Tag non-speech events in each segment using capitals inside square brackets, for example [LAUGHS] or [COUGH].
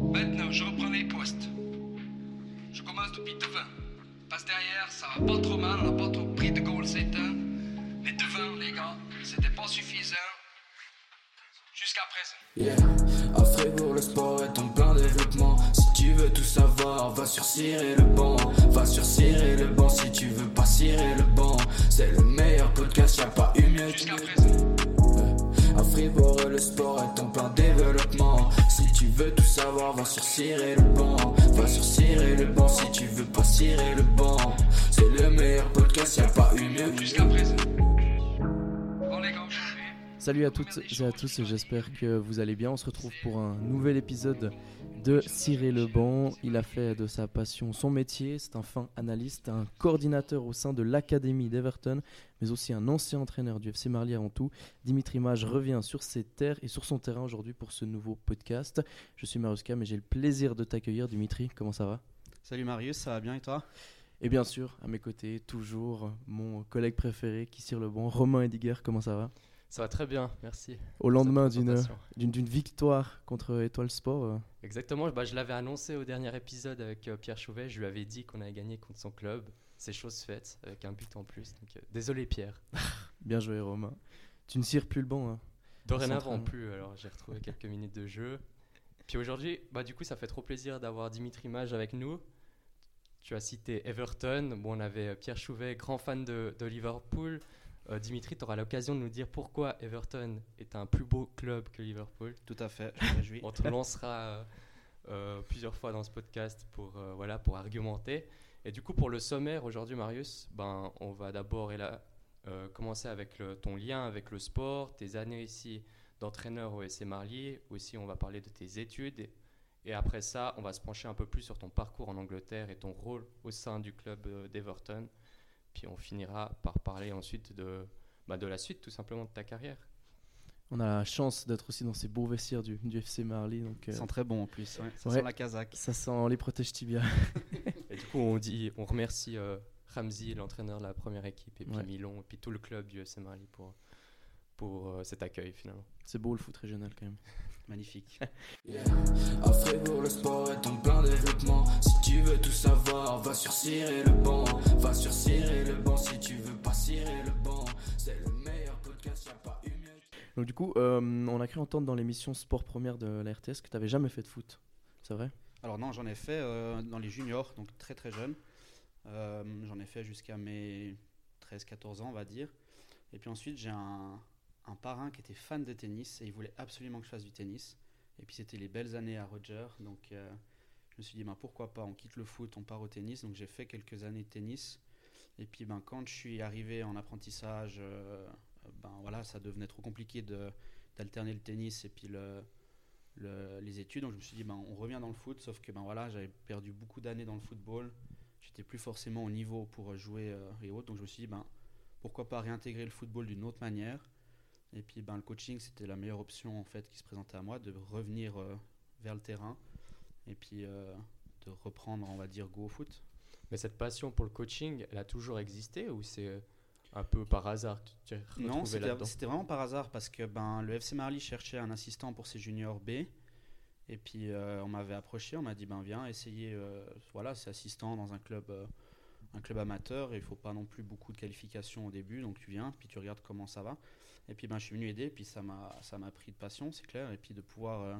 Maintenant, je reprends les postes. Je commence depuis devant. Parce derrière, ça va pas trop mal, on n'a pas trop pris de goal c'est un. Mais devant, les gars, c'était pas suffisant. Jusqu'à présent. Yeah, à Fribourg, le sport est en plein développement. Si tu veux tout savoir, va sur Cirer le banc. Va sur Cirer le banc si tu veux pas cirer le banc. C'est le meilleur podcast, y'a pas eu mieux. Jusqu'à présent. À Fribourg, le sport est en plein développement. Si tu veux tout savoir, va sur Cirer le banc. Va sur Cirer le banc si tu veux pas cirer le banc. C'est le meilleur podcast, y'a pas eu mieux. Jusqu'à présent. Salut à toutes et à tous, j'espère que vous allez bien. On se retrouve pour un nouvel épisode de Cirer le banc. Il a fait de sa passion son métier. C'est un fin analyste, un coordinateur au sein de l'Académie d'Everton, mais aussi un ancien entraîneur du FC Marly avant tout. Dimitri Mage revient sur ses terres et sur son terrain aujourd'hui pour ce nouveau podcast. Je suis Maruska, mais j'ai le plaisir de t'accueillir. Dimitri, comment ça va? Salut Marius, ça va bien et toi? Et bien sûr, à mes côtés, toujours mon collègue préféré qui cire le banc, Romain Ediger, comment ça va? Ça va très bien, merci. Au lendemain Cette d'une victoire contre Étoile Sport. euh, Exactement, bah, je l'avais annoncé au dernier épisode avec euh, Pierre Chouvet, je lui avais dit qu'on avait gagné contre son club. C'est chose faite, avec un but en plus. Donc, euh, désolé Pierre. [LAUGHS] Bien joué, Romain. Tu ne cires plus le banc. hein. Dorénavant plus, alors j'ai retrouvé quelques minutes de jeu. Puis aujourd'hui, bah, du coup, ça fait trop plaisir d'avoir Dimitri Mage avec nous. Tu as cité Everton, bon, on avait euh, Pierre Chouvet, grand fan de, de Liverpool. Euh, Dimitri, tu auras l'occasion de nous dire pourquoi Everton est un plus beau club que Liverpool. Tout à fait, je me réjouis. [LAUGHS] On te lancera euh, euh, plusieurs fois dans ce podcast pour, voilà, pour argumenter. Et du coup, pour le sommaire aujourd'hui, Marius, ben, on va d'abord commencer avec le- ton lien avec le sport, tes années ici d'entraîneur au SC. Aussi, on va parler de tes études. Et, et après ça, on va se pencher un peu plus sur ton parcours en Angleterre et ton rôle au sein du club d'Everton. Puis on finira par parler ensuite de, bah, de la suite, tout simplement, de ta carrière. On a la chance d'être aussi dans ces beaux vestiaires du, du FC Marly. Donc, euh, Ils sont très bons en plus, ouais. ça Ouais. sent la casaque. ça sent les protèges tibia. Et du coup, on, dit, on remercie euh, Ramsey, l'entraîneur de la première équipe, et puis Ouais. Milon, et puis tout le club du FC Marly pour, pour euh, cet accueil finalement. C'est beau le foot régional quand même. Magnifique. Yeah. À Fribourg, le sport est en plein développement. Si tu veux tout savoir, va sur Cirer le banc. Va sur Cirer le banc si tu veux pas cirer le banc. C'est le meilleur podcast, y'a pas eu mieux. Donc du coup, euh, on a cru entendre dans l'émission Sport Première de la RTS que tu n'avais jamais fait de foot. C'est vrai? Alors non, j'en ai fait euh, dans les juniors, donc très très jeune. Euh, j'en ai fait jusqu'à mes 13-14 ans, on va dire. Et puis ensuite, j'ai un, un parrain qui était fan de tennis et il voulait absolument que je fasse du tennis. Et puis c'était les belles années à Roger, donc euh, je me suis dit ben, pourquoi pas, on quitte le foot, on part au tennis. Donc j'ai fait quelques années de tennis. Et puis ben, quand je suis arrivé en apprentissage, euh, ben, voilà, ça devenait trop compliqué d'alterner le tennis et puis le- les études. Donc je me suis dit, ben, on revient dans le foot, sauf que ben, voilà, j'avais perdu beaucoup d'années dans le football. J'étais plus forcément au niveau pour jouer euh, et autres. Donc je me suis dit, ben, pourquoi pas réintégrer le football d'une autre manière? Et puis ben, le coaching, c'était la meilleure option en fait qui se présentait à moi, de revenir euh, vers le terrain et puis euh, de reprendre, on va dire, go au foot. Mais cette passion pour le coaching, elle a toujours existé ou c'est euh, un peu par hasard que tu Non, c'était vraiment par hasard parce que ben, le FC Marly cherchait un assistant pour ses juniors B. Et puis euh, on m'avait approché, on m'a dit ben viens essayer, euh, voilà, c'est assistant dans un club, euh, un club amateur et il faut pas non plus beaucoup de qualifications au début, donc tu viens, puis tu regardes comment ça va. Et puis ben je suis venu aider, puis ça m'a ça m'a pris de passion, c'est clair, et puis de pouvoir, euh,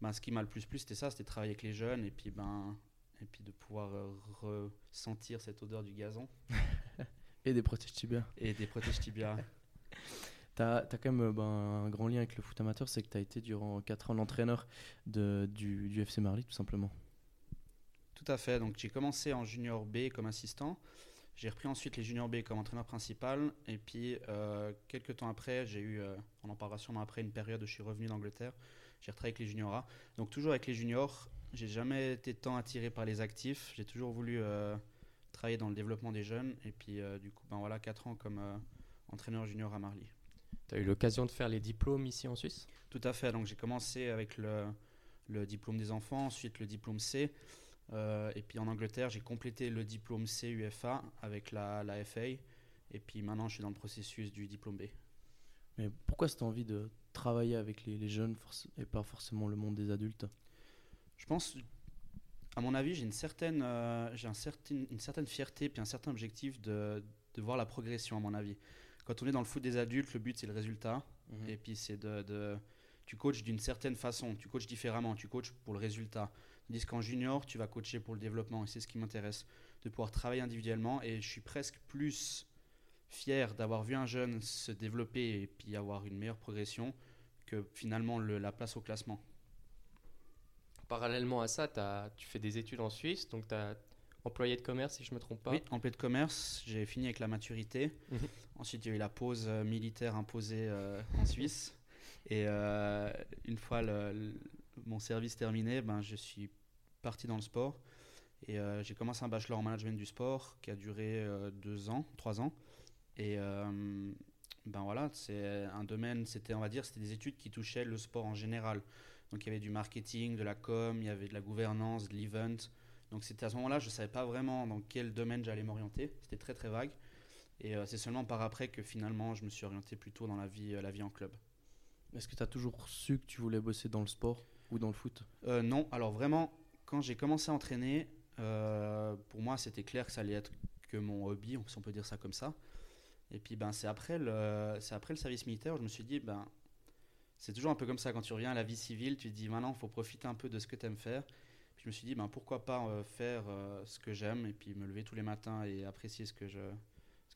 ben, ce qui m'a le plus plu c'était ça, c'était travailler avec les jeunes et puis ben et puis de pouvoir euh, ressentir cette odeur du gazon Et des protèges tibia. et des protèges tibias. Tu as, [LAUGHS] quand même euh, ben, un grand lien avec le foot amateur, c'est que tu as été durant 4 ans l'entraîneur du, du FC Marly tout simplement. Tout à fait. Donc j'ai commencé en junior B comme assistant. J'ai repris ensuite les junior B comme entraîneur principal. Et puis euh, quelques temps après, j'ai eu, euh, on en parlera sûrement après, une période où je suis revenu d'Angleterre. J'ai retravaillé avec les juniors A. Donc toujours avec les juniors. J'ai jamais été tant attiré par les actifs. J'ai toujours voulu euh, travailler dans le développement des jeunes. Et puis euh, du coup, ben voilà, 4 ans comme entraîneur junior à Marly. Tu as eu l'occasion de faire les diplômes ici en Suisse? Tout à fait. Donc j'ai commencé avec le, le diplôme des enfants, ensuite le diplôme C. Euh, et puis en Angleterre, j'ai complété le diplôme C UFA avec la, la FA. Et puis maintenant, je suis dans le processus du diplôme B. Mais pourquoi cette envie de travailler avec les, les jeunes et pas forcément le monde des adultes? Je pense, à mon avis, j'ai une certaine, euh, j'ai un certain, une certaine fierté puis un certain objectif de, de voir la progression, à mon avis. Quand on est dans le foot des adultes, le but c'est le résultat. Mhm. Et puis c'est de, de- Tu coaches d'une certaine façon, tu coaches différemment, tu coaches pour le résultat. Tandis qu'en junior, tu vas coacher pour le développement. Et c'est ce qui m'intéresse, de pouvoir travailler individuellement. Et je suis presque plus fier d'avoir vu un jeune se développer et puis avoir une meilleure progression que finalement le- la place au classement. Parallèlement à ça, t'as- tu fais des études en Suisse, donc tu as employé de commerce, si je me trompe pas. Oui, paix de commerce, j'ai fini avec la maturité. Mhm. Ensuite, il y a eu la pause euh, militaire imposée euh, en Suisse. Et euh, une fois le- le- mon service terminé, ben, je suis parti dans le sport. Et euh, j'ai commencé un bachelor en management du sport qui a duré euh, deux ans, trois ans. Et euh, ben voilà, c'est un domaine, c'était, on va dire, c'était des études qui touchaient le sport en général. Donc il y avait du marketing, de la com, il y avait de la gouvernance, de l'event. Donc c'était à ce moment-là, je ne savais pas vraiment dans quel domaine j'allais m'orienter. C'était très très vague. Et c'est seulement par après que finalement je me suis orienté plutôt dans la vie, la vie en club. Est-ce que tu as toujours su que tu voulais bosser dans le sport ou dans le foot? Non, alors vraiment, quand j'ai commencé à entraîner, euh, pour moi c'était clair que ça allait être que mon hobby, si on peut dire ça comme ça. Et puis ben, c'est après, le, service militaire où je me suis dit, ben, c'est toujours un peu comme ça quand tu reviens à la vie civile, tu te dis maintenant il faut profiter un peu de ce que tu aimes faire. Je me suis dit, ben, pourquoi pas euh, faire euh, ce que j'aime et puis me lever tous les matins et apprécier ce que je,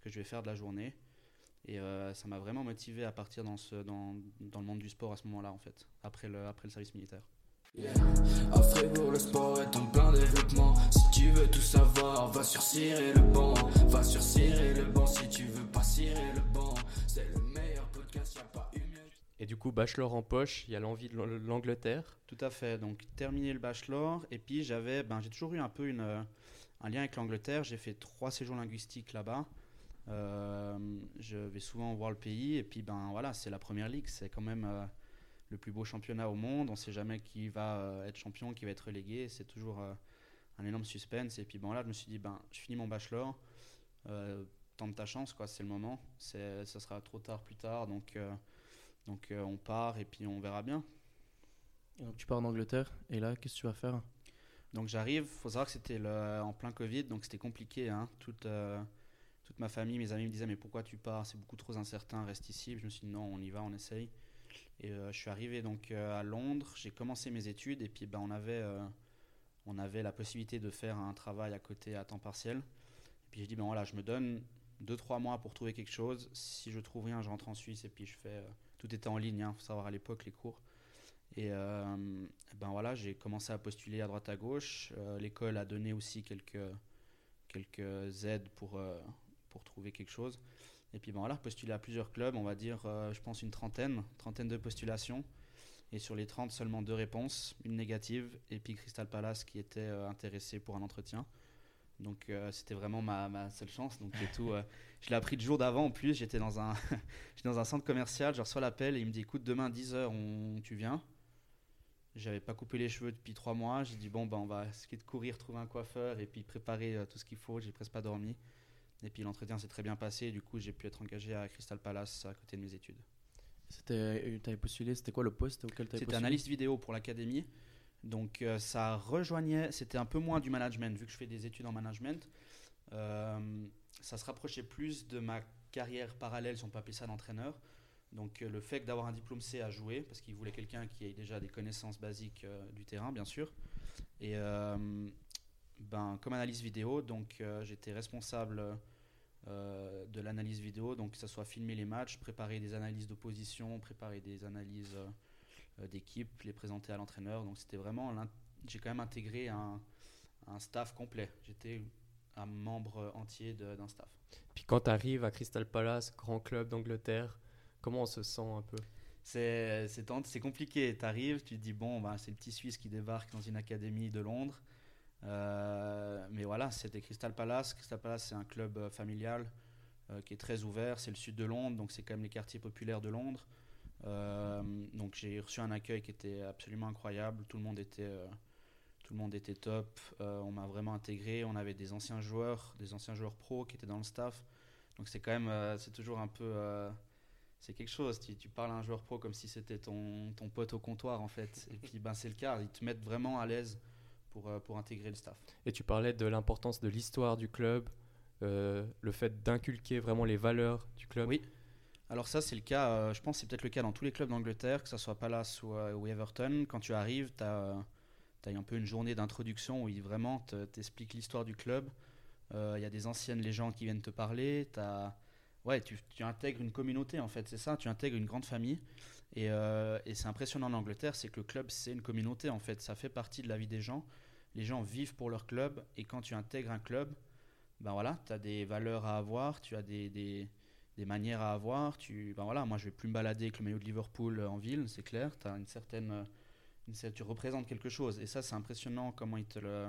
vais faire de la journée. Et ça m'a vraiment motivé à partir dans, le monde du sport à ce moment-là, en fait, après le service militaire. À Fribourg, le sport est en plein développement. Si tu veux tout savoir, va sur Cirer le banc. Va sur Cirer le banc si tu veux pas cirer le banc. C'est le meilleur podcast, y a pas eu mieux. Et du coup, bachelor en poche, il y a l'envie de l'Ang- l'Angleterre. Tout à fait. Donc, terminé le bachelor. Et puis, j'avais, ben, j'ai toujours eu un peu une, euh, un lien avec l'Angleterre. J'ai fait trois séjours linguistiques là-bas. Euh, je vais souvent voir le pays. Et puis, ben, voilà, c'est la première ligue. C'est quand même euh, le plus beau championnat au monde. On ne sait jamais qui va euh, être champion, qui va être relégué. C'est toujours euh, un énorme suspense. Et puis, bon, là, je me suis dit, ben, je finis mon bachelor. Euh, tente ta chance, quoi. C'est le moment. C'est, ça sera trop tard plus tard. Donc, donc on part et puis on verra bien. Et donc tu pars en Angleterre et là, qu'est-ce que tu vas faire? Donc j'arrive, faut savoir que c'était le- en plein Covid, donc c'était compliqué. hein. Toute, euh, toute ma famille, mes amis me disaient mais pourquoi tu pars? C'est beaucoup trop incertain, reste ici. Je me suis dit non, on y va, on essaye. Et euh, je suis arrivé donc euh, à Londres, j'ai commencé mes études et puis ben, on, avait, euh, on avait la possibilité de faire un travail à côté à temps partiel. Et puis j'ai dit ben voilà, je me donne 2-3 mois pour trouver quelque chose. Si je trouve rien, je rentre en Suisse et puis je fais... tout était en ligne, il faut savoir à l'époque les cours. Et ben voilà, j'ai commencé à postuler à droite à gauche. L'école a donné aussi quelques, quelques aides pour, pour trouver quelque chose. Et puis ben voilà, postuler à plusieurs clubs, on va dire, euh, je pense une trentaine, trentaine de postulations. Et sur les 30, seulement deux réponses, une négative, et puis Crystal Palace qui était euh, intéressé pour un entretien. Donc euh, c'était vraiment ma, ma seule chance. Donc et tout, [LAUGHS] je l'ai appris le jour d'avant en plus. J'étais dans un, [LAUGHS] dans un centre commercial, je reçois l'appel et il me dit écoute, demain 10h, on, tu viens. J'avais pas coupé les cheveux depuis trois mois. J'ai dit bon, ben, on va essayer de courir, trouver un coiffeur et puis préparer tout ce qu'il faut. J'ai presque pas dormi. Et puis l'entretien s'est très bien passé. Du coup, j'ai pu être engagé à Crystal Palace à côté de mes études. C'était, tu avais postulé, c'était quoi le poste auquel tu avais C'était analyste vidéo pour l'académie. Donc euh, ça rejoignait, c'était un peu moins du management, vu que je fais des études en management. Euh, ça se rapprochait plus de ma carrière parallèle, si on peut appeler ça d'entraîneur. Donc euh, le fait d'avoir un diplôme C à jouer, parce qu'il voulait quelqu'un qui ait déjà des connaissances basiques euh, du terrain, bien sûr. Et euh, ben, comme analyse vidéo, donc euh, j'étais responsable euh, de l'analyse vidéo, donc que ce soit filmer les matchs, préparer des analyses d'opposition, préparer des analyses euh, d'équipe, les présenter à l'entraîneur. Donc c'était vraiment, j'ai quand même intégré un, un staff complet. J'étais un membre entier d'un staff. Puis quand tu arrives à Crystal Palace, grand club d'Angleterre, comment on se sent un peu? C'est compliqué. Tu arrives, tu te dis, bon, bah, c'est le petit Suisse qui débarque dans une académie de Londres. Euh, mais voilà, c'était Crystal Palace. Crystal Palace, c'est un club euh, familial euh, qui est très ouvert. C'est le sud de Londres, donc c'est quand même les quartiers populaires de Londres. Donc j'ai reçu un accueil qui était absolument incroyable. Tout le monde était, tout le monde était top. On m'a vraiment intégré. On avait des anciens joueurs, des anciens joueurs pros qui étaient dans le staff. Donc c'est quand même, c'est toujours un peu, c'est quelque chose. Tu, tu parles à un joueur pro comme si c'était ton, ton pote au comptoir, en fait. Et puis, ben, c'est le cas. Ils te mettent vraiment à l'aise pour, euh, pour intégrer le staff. Et tu parlais de l'importance de l'histoire du club, euh, le fait d'inculquer vraiment les valeurs du club. Oui. Alors ça, c'est le cas, euh, je pense que c'est peut-être le cas dans tous les clubs d'Angleterre, que ce soit Palace ou, euh, ou Everton. Quand tu arrives, tu as, un peu une journée d'introduction où ils vraiment te- t'expliquent l'histoire du club. Il y a des anciennes légendes qui viennent te parler. T'as- ouais, tu, tu intègres une communauté, en fait, c'est ça. Tu intègres une grande famille. Et, et c'est impressionnant en Angleterre, c'est que le club, c'est une communauté, en fait. Ça fait partie de la vie des gens. Les gens vivent pour leur club. Et quand tu intègres un club, ben voilà, tu as des valeurs à avoir, tu as des, des, des manières à avoir. Tu, ben voilà, moi, je vais plus me balader avec le maillot de Liverpool en ville, c'est clair. Tu as une certaine, euh, une cer- tu représentes quelque chose. Et ça, c'est impressionnant comment ils te le,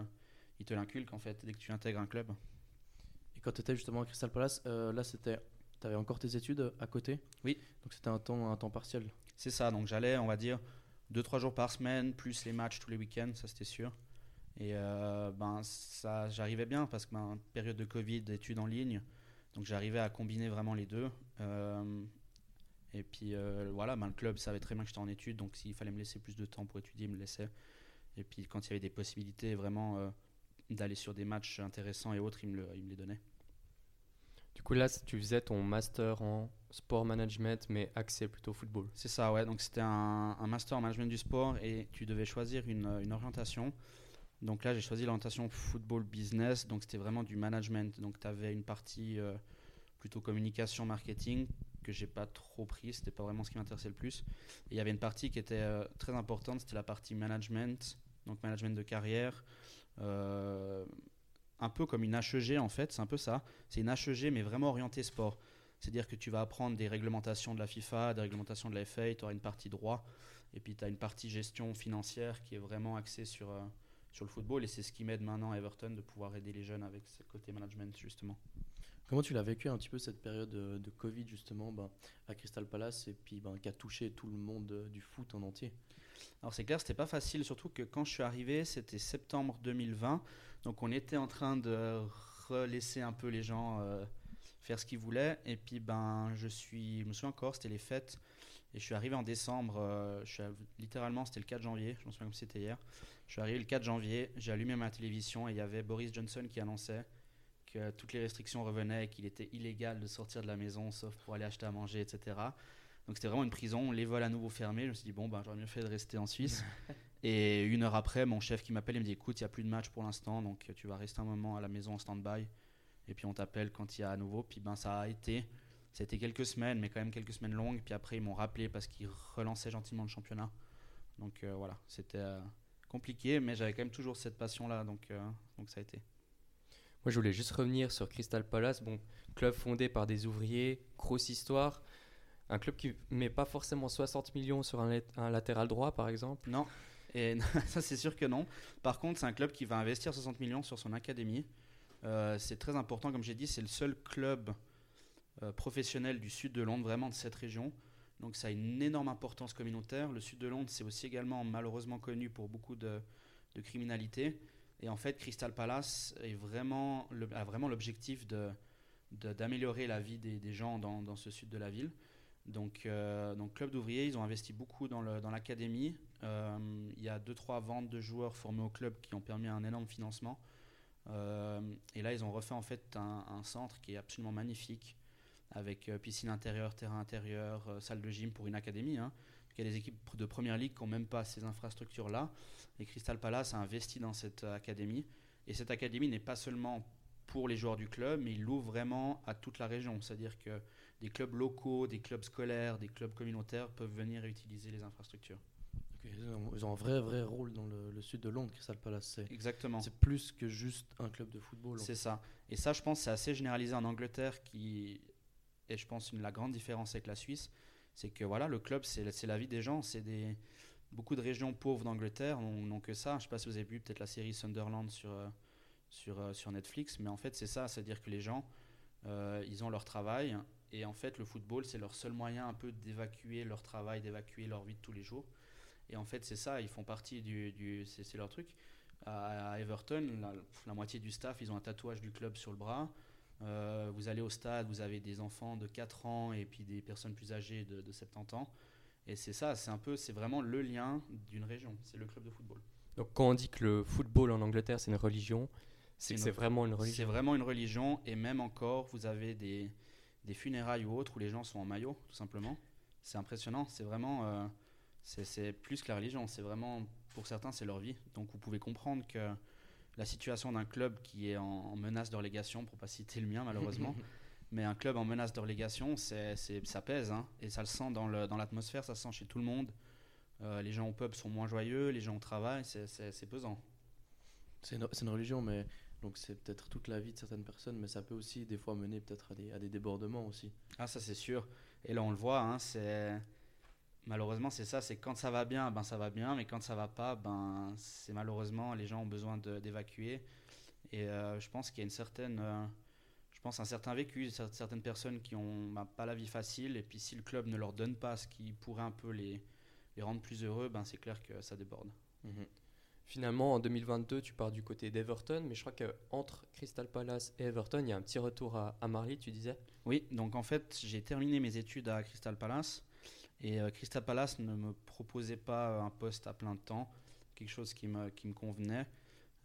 ils te l'inculquent, en fait, dès que tu intègres un club. Et quand tu étais justement à Crystal Palace, euh, là c'était. Tu avais encore tes études à côté? Oui. Donc c'était un temps, un temps partiel. C'est ça, donc j'allais, on va dire, 2-3 jours par semaine, plus les matchs tous les week-ends, ça c'était sûr. Et euh, ben, ça, j'arrivais bien parce que ben, période de Covid, études en ligne, donc j'arrivais à combiner vraiment les deux. Euh, et puis euh, voilà, ben, le club savait très bien que j'étais en études, donc s'il fallait me laisser plus de temps pour étudier, il me laissait. Et puis quand il y avait des possibilités vraiment d'aller sur des matchs intéressants et autres, il me, le- il me les donnait. Du coup, là, tu faisais ton master en sport management, mais axé plutôt football. C'est ça, ouais. Donc c'était un, un master en management du sport et tu devais choisir une, une orientation. Donc là, j'ai choisi l'orientation football business. Donc c'était vraiment du management. Donc tu avais une partie euh, plutôt communication, marketing que j'ai pas trop pris. C'était pas vraiment ce qui m'intéressait le plus. Et il y avait une partie qui était euh, très importante. C'était la partie management, donc management de carrière. Euh, un peu comme une HEG en fait, c'est un peu ça. C'est une HEG mais vraiment orientée sport. C'est-à-dire que tu vas apprendre des réglementations de la FIFA, des réglementations de la FA, tu auras une partie droit, et puis tu as une partie gestion financière qui est vraiment axée sur, sur le football, et c'est ce qui m'aide maintenant à Everton de pouvoir aider les jeunes avec ce côté management justement. Comment tu l'as vécu un petit peu cette période de, Covid justement ben, à Crystal Palace et puis ben, qui a touché tout le monde euh, du foot en entier? Alors c'est clair, c'était pas facile, surtout que quand je suis arrivé, c'était septembre 2020, donc on était en train de relaisser un peu les gens euh, faire ce qu'ils voulaient, et puis ben je suis, je me souviens encore, c'était les fêtes, et je suis arrivé en décembre, euh, je suis, littéralement c'était le 4 janvier, je me souviens comme si c'était hier, je suis arrivé le 4 janvier, j'ai allumé ma télévision et il y avait Boris Johnson qui annonçait que toutes les restrictions revenaient et qu'il était illégal de sortir de la maison sauf pour aller acheter à manger, etc. Donc c'était vraiment une prison, les vols à nouveau fermés. Je me suis dit, bon, ben, j'aurais mieux fait de rester en Suisse. [LAUGHS] et une heure après, mon chef qui m'appelle, il me dit, écoute, il n'y a plus de match pour l'instant, donc tu vas rester un moment à la maison en stand-by. Et puis on t'appelle quand il y a à nouveau. Puis ben, ça a été, c'était quelques semaines, mais quand même quelques semaines longues. Puis après, ils m'ont rappelé parce qu'ils relançaient gentiment le championnat. Donc euh, voilà, c'était euh, compliqué, mais j'avais quand même toujours cette passion-là, donc, euh, donc ça a été. Moi, je voulais juste revenir sur Crystal Palace. Bon, club fondé par des ouvriers, grosse histoire. Un club qui met pas forcément 60 millions sur un, lat- un latéral droit, par exemple. Non, et [LAUGHS] ça c'est sûr que non. Par contre, c'est un club qui va investir 60 millions sur son académie. Euh, c'est très important, comme j'ai dit, c'est le seul club euh, professionnel du sud de Londres, vraiment de cette région. Donc ça a une énorme importance communautaire. Le sud de Londres, c'est aussi également malheureusement connu pour beaucoup de, de criminalité. Et en fait, Crystal Palace a vraiment l'objectif d'améliorer la vie des, gens dans, ce sud de la ville. Donc, euh, donc club d'ouvriers, ils ont investi beaucoup dans, l'académie. Euh, il y a 2-3 ventes de joueurs formés au club qui ont permis un énorme financement. Euh, et là, ils ont refait en fait un centre qui est absolument magnifique, avec euh, piscine intérieure, terrain intérieur, euh, salle de gym pour une académie. hein. Il y a des équipes de première ligue qui n'ont même pas ces infrastructures-là. Et Crystal Palace a investi dans cette euh, académie. Et cette académie n'est pas seulement pour les joueurs du club, mais il l'ouvre vraiment à toute la région. C'est-à-dire que des clubs locaux, des clubs scolaires, des clubs communautaires peuvent venir et utiliser les infrastructures. Ils, ont, un vrai, vrai rôle dans le, le sud de Londres, Crystal Palace. Exactement. c'est plus que juste un club de football. C'est ça. Et ça, je pense, c'est assez généralisé en Angleterre, qui est, je pense, une, la grande différence avec la Suisse, c'est que voilà, le club, c'est, la vie des gens. C'est des beaucoup de régions pauvres d'Angleterre n'ont, que ça. Je ne sais pas si vous avez vu peut-être la série Sunderland sur euh, sur euh, sur Netflix, mais en fait, c'est ça, c'est-à-dire que les gens, euh, ils ont leur travail, et en fait, le football, c'est leur seul moyen un peu d'évacuer leur travail, d'évacuer leur vie de tous les jours. Et en fait, c'est ça, ils font partie du, du c'est, leur truc. À, Everton, la moitié du staff, ils ont un tatouage du club sur le bras. Euh, vous allez au stade, vous avez des enfants de 4 ans et puis des personnes plus âgées de, de 70 ans. Et c'est ça, c'est un peu, c'est vraiment le lien d'une région. C'est le club de football. Donc quand on dit que le football en Angleterre c'est une religion, c'est C'est une- c'est vraiment une C'est religion. vraiment une religion et même encore, vous avez des, des funérailles ou autres où les gens sont en maillot, tout simplement. C'est impressionnant. C'est vraiment, euh, c'est c'est plus que la religion. C'est vraiment, pour certains, c'est leur vie. Donc vous pouvez comprendre que la situation d'un club qui est en, en menace de relégation, pour pas citer le mien malheureusement, [LAUGHS] mais un club en menace de relégation, c'est, c'est- ça pèse hein. et ça le sent dans, le, dans l'atmosphère, ça se sent chez tout le monde. Euh, les gens au pub sont moins joyeux, les gens au travail, c'est, pesant. C'est une, c'est une religion, mais donc c'est peut-être toute la vie de certaines personnes, mais ça peut aussi des fois mener peut-être à des, à des débordements aussi. Ah, ça c'est sûr. Et là, on le voit, hein, c'est malheureusement c'est ça, c'est quand ça va bien, ben ça va bien, mais quand ça va pas, ben c'est malheureusement les gens ont besoin d'évacuer. Et euh, je pense qu'il y a une certaine, euh, je pense un certain vécu, cer- certaines personnes qui ont ben, pas la vie facile, et puis si le club ne leur donne pas ce qui pourrait un peu les les rendre plus heureux, ben c'est clair que ça déborde. Finalement, en 2022, tu pars du côté d'Everton, mais je crois qu'entre Crystal Palace et Everton, il y a un petit retour à, à Marley, tu disais? Oui, donc en fait, j'ai terminé mes études à Crystal Palace et euh, Crystal Palace ne me proposait pas un poste à plein temps, quelque chose qui me, qui me convenait.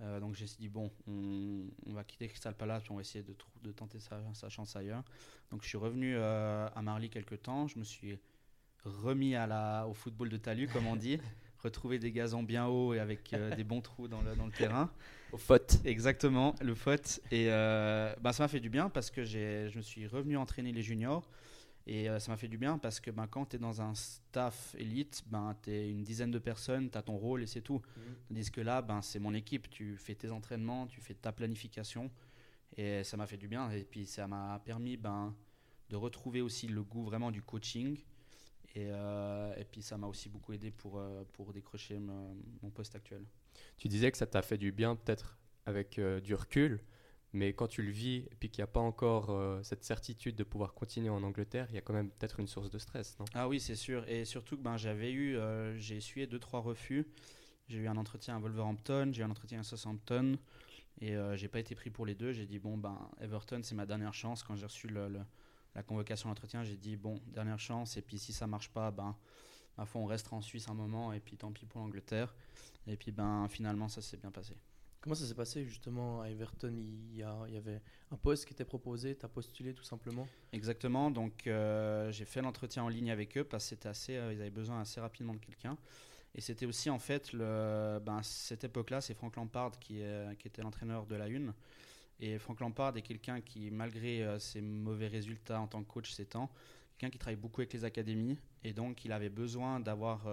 Euh, donc j'ai dit, bon, on, on va quitter Crystal Palace on va essayer de, de tenter sa, sa chance ailleurs. Donc je suis revenu euh, à Marly quelques temps, je me suis remis à la, au football de talus, comme on dit, [LAUGHS] retrouver des gazons bien hauts et avec euh, des bons trous dans le, dans le terrain. Au faute. Exactement, le faute. Et euh, bah, ça m'a fait du bien parce que je me suis revenu entraîner les juniors. Et euh, ça m'a fait du bien parce que ben, quand tu es dans un staff élite, ben, tu es une dizaine de personnes, tu as ton rôle et c'est tout. Tandis que là, ben, c'est mon équipe. Tu fais tes entraînements, tu fais ta planification. Et ça m'a fait du bien. Et puis ça m'a permis ben, de retrouver aussi le goût vraiment du coaching. Et, euh, et puis ça m'a aussi beaucoup aidé pour, euh, pour décrocher me- mon poste actuel. Tu disais que ça t'a fait du bien, peut-être avec euh, du recul, mais quand tu le vis et puis qu'il n'y a pas encore euh, cette certitude de pouvoir continuer en Angleterre, il y a quand même peut-être une source de stress, non? Ah oui, c'est sûr. Et surtout que ben, j'avais eu, euh, j'ai essuyé deux trois refus. J'ai eu un entretien à Wolverhampton, j'ai eu un entretien à Southampton, et euh, j'ai pas été pris pour les deux. J'ai dit bon ben Everton c'est ma dernière chance. Quand j'ai reçu la convocation à l'entretien, j'ai dit bon dernière chance. Et puis si ça marche pas, ben ma foi on restera en Suisse un moment, et puis tant pis pour l'Angleterre. Et puis ben finalement ça s'est bien passé. Comment ça s'est passé justement à Everton? Il y, avait un poste qui était proposé, tu as postulé tout simplement? Exactement. Donc, euh, j'ai fait l'entretien en ligne avec eux parce que assez, euh, ils avaient besoin assez rapidement de quelqu'un. Et c'était aussi en fait le, ben, cette époque-là, c'est Frank Lampard qui, était l'entraîneur de la Une. Et Frank Lampard est quelqu'un qui, malgré euh, ses mauvais résultats en tant que coach ces temps, quelqu'un qui travaille beaucoup avec les académies. Et donc, il avait besoin d'avoir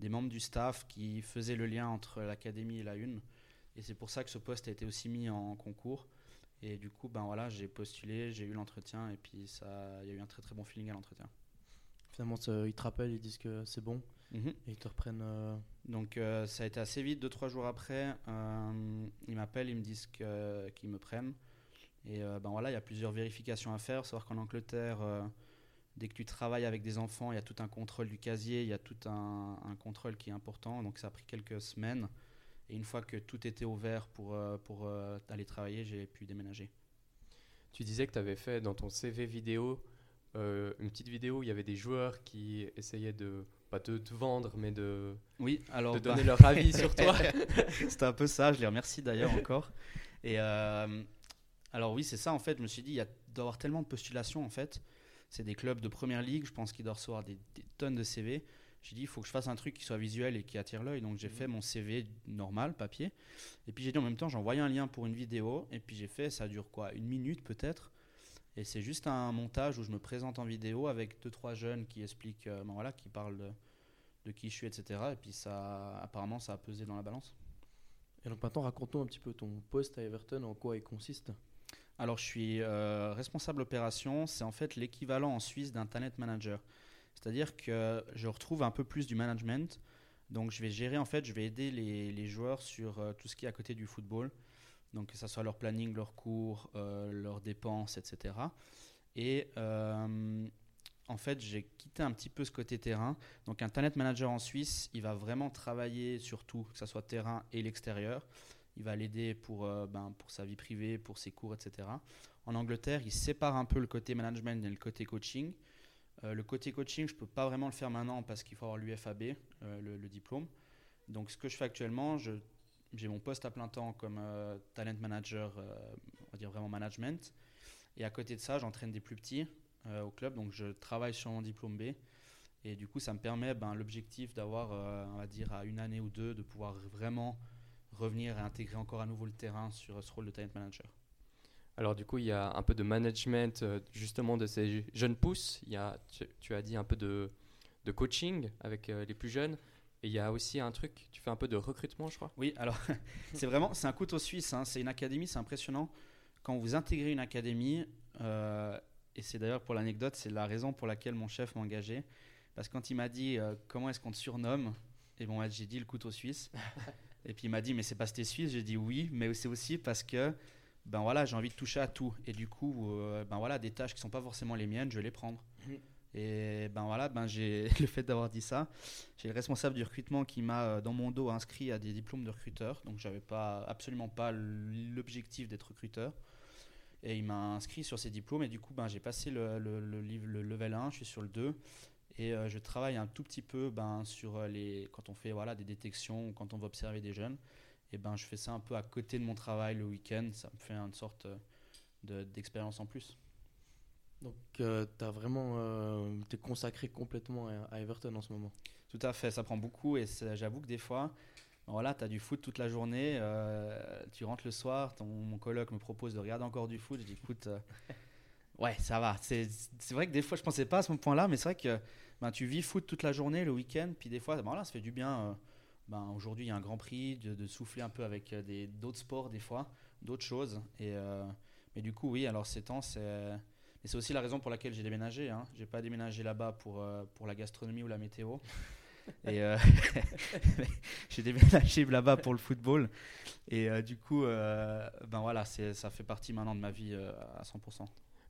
des membres du staff qui faisaient le lien entre l'académie et la Une. Et c'est pour ça que ce poste a été aussi mis en concours. Et du coup, ben voilà, j'ai postulé, j'ai eu l'entretien et puis ça, il y a eu un très très bon feeling à l'entretien. Finalement, ils te rappellent, ils disent que c'est bon et ils te reprennent. euh, Donc euh, ça a été assez vite, deux trois jours après, euh, ils m'appellent, ils me disent qu'ils me prennent. Et ben voilà, il y a plusieurs vérifications à faire. Savoir qu'en Angleterre, dès que tu travailles avec des enfants, il y a tout un contrôle du casier, il y a tout un, un contrôle qui est important. Donc ça a pris quelques semaines. Et une fois que tout était ouvert pour, euh, pour euh, aller travailler, j'ai pu déménager. Tu disais que tu avais fait dans ton CV vidéo euh, une petite vidéo où il y avait des joueurs qui essayaient de, pas de te vendre, mais de, Oui, alors de bah- donner leur [LAUGHS] avis sur toi. [LAUGHS] C'était un peu ça, je les remercie d'ailleurs encore. Et euh, alors oui, c'est ça en fait, je me suis dit, il y a doit y avoir tellement de postulations en fait. C'est des clubs de première ligue, je pense qu'ils doivent recevoir des, des tonnes de CV. J'ai dit, il faut que je fasse un truc qui soit visuel et qui attire l'œil. Donc j'ai fait mon CV normal, papier. Et puis j'ai dit en même temps, envoyé un lien pour une vidéo. Et puis j'ai fait, ça dure quoi Une minute peut-être Et c'est juste un montage où je me présente en vidéo avec deux, trois jeunes qui expliquent, euh, ben voilà, qui parlent de, de qui je suis, etc. Et puis ça, apparemment, ça a pesé dans la balance. Et donc maintenant, raconte-nous un petit peu ton poste à Everton, en quoi il consiste. Alors, je suis euh, responsable opération. C'est en fait l'équivalent en Suisse d'un talent manager. C'est-à-dire que je retrouve un peu plus du management. Donc, je vais gérer, en fait, je vais aider les, joueurs sur euh, tout ce qui est à côté du football. Donc, que ce soit leur planning, leurs cours, euh, leurs dépenses, etc. Et euh, en fait, j'ai quitté un petit peu ce côté terrain. Donc, un talent manager en Suisse, il va vraiment travailler sur tout, que ce soit terrain et l'extérieur. il va l'aider pour, ben, pour sa vie privée, pour ses cours, etc. En Angleterre, il sépare un peu le côté management et le côté coaching. Euh, le côté coaching, je ne peux pas vraiment le faire maintenant parce qu'il faut avoir l'UFAB, euh, le, diplôme. Donc ce que je fais actuellement, j'ai mon poste à plein temps comme talent manager, on va dire vraiment management. Et à côté de ça, j'entraîne des plus petits au club, donc je travaille sur mon diplôme B. Et du coup, ça me permet ben, l'objectif d'avoir, on va dire, à une année ou deux, de pouvoir vraiment revenir et intégrer encore à nouveau le terrain sur ce rôle de talent manager. Alors du coup, il y a un peu de management euh, justement de ces jeunes pousses. Il y a, tu, as dit un peu de, de coaching avec euh, les plus jeunes. Et il y a aussi un truc, tu fais un peu de recrutement, je crois. Oui, alors [LAUGHS] c'est vraiment, c'est un couteau suisse. Hein. C'est une académie, c'est impressionnant. Quand vous intégrez une académie, euh, et c'est d'ailleurs pour l'anecdote, c'est la raison pour laquelle mon chef m'a engagé. Parce que quand il m'a dit comment est-ce qu'on te surnomme, et bon, j'ai dit le couteau suisse. [LAUGHS] Et puis il m'a dit, mais c'est parce que suisse J'ai dit oui, mais c'est aussi parce que ben voilà, j'ai envie de toucher à tout. Et du coup, euh, ben voilà, des tâches qui sont pas forcément les miennes, je vais les prendre. Mhm. Et ben voilà, ben j'ai [LAUGHS] le fait d'avoir dit ça, j'ai le responsable du recrutement qui m'a euh, dans mon dos inscrit à des diplômes de recruteur. Donc j'avais pas absolument pas l'objectif d'être recruteur. Et il m'a inscrit sur ces diplômes et du coup ben j'ai passé le, le, le, le level 1, je suis sur le 2 et euh, je travaille un tout petit peu ben, sur les, quand on fait voilà, des détections, quand on va observer des jeunes. Et ben, je fais ça un peu à côté de mon travail le week-end. Ça me fait une sorte euh, d'expérience en plus. Donc, tu as vraiment euh, es consacré complètement à, Everton en ce moment Tout à fait, ça prend beaucoup. Et j'avoue que des fois, ben voilà, tu as du foot toute la journée. tu rentres le soir, ton, mon coloc me propose de regarder encore du foot. Je dis écoute. Ouais, ça va. C'est vrai que des fois, je pensais pas à ce point-là, mais c'est vrai que ben, tu vis foot toute la journée, le week-end, puis des fois, ben, ça fait du bien. Euh, ben, Aujourd'hui, il y a un grand prix, de, souffler un peu avec euh, d'autres sports, des fois, d'autres choses. Et, euh, mais du coup, oui, alors ces temps, c'est. c'est aussi la raison pour laquelle j'ai déménagé. Hein. J'ai pas déménagé là-bas pour, pour la gastronomie ou la météo. [LAUGHS] Et [LAUGHS] j'ai déménagé là-bas pour le football. Et du coup, ben voilà, ça fait partie maintenant de ma vie à 100%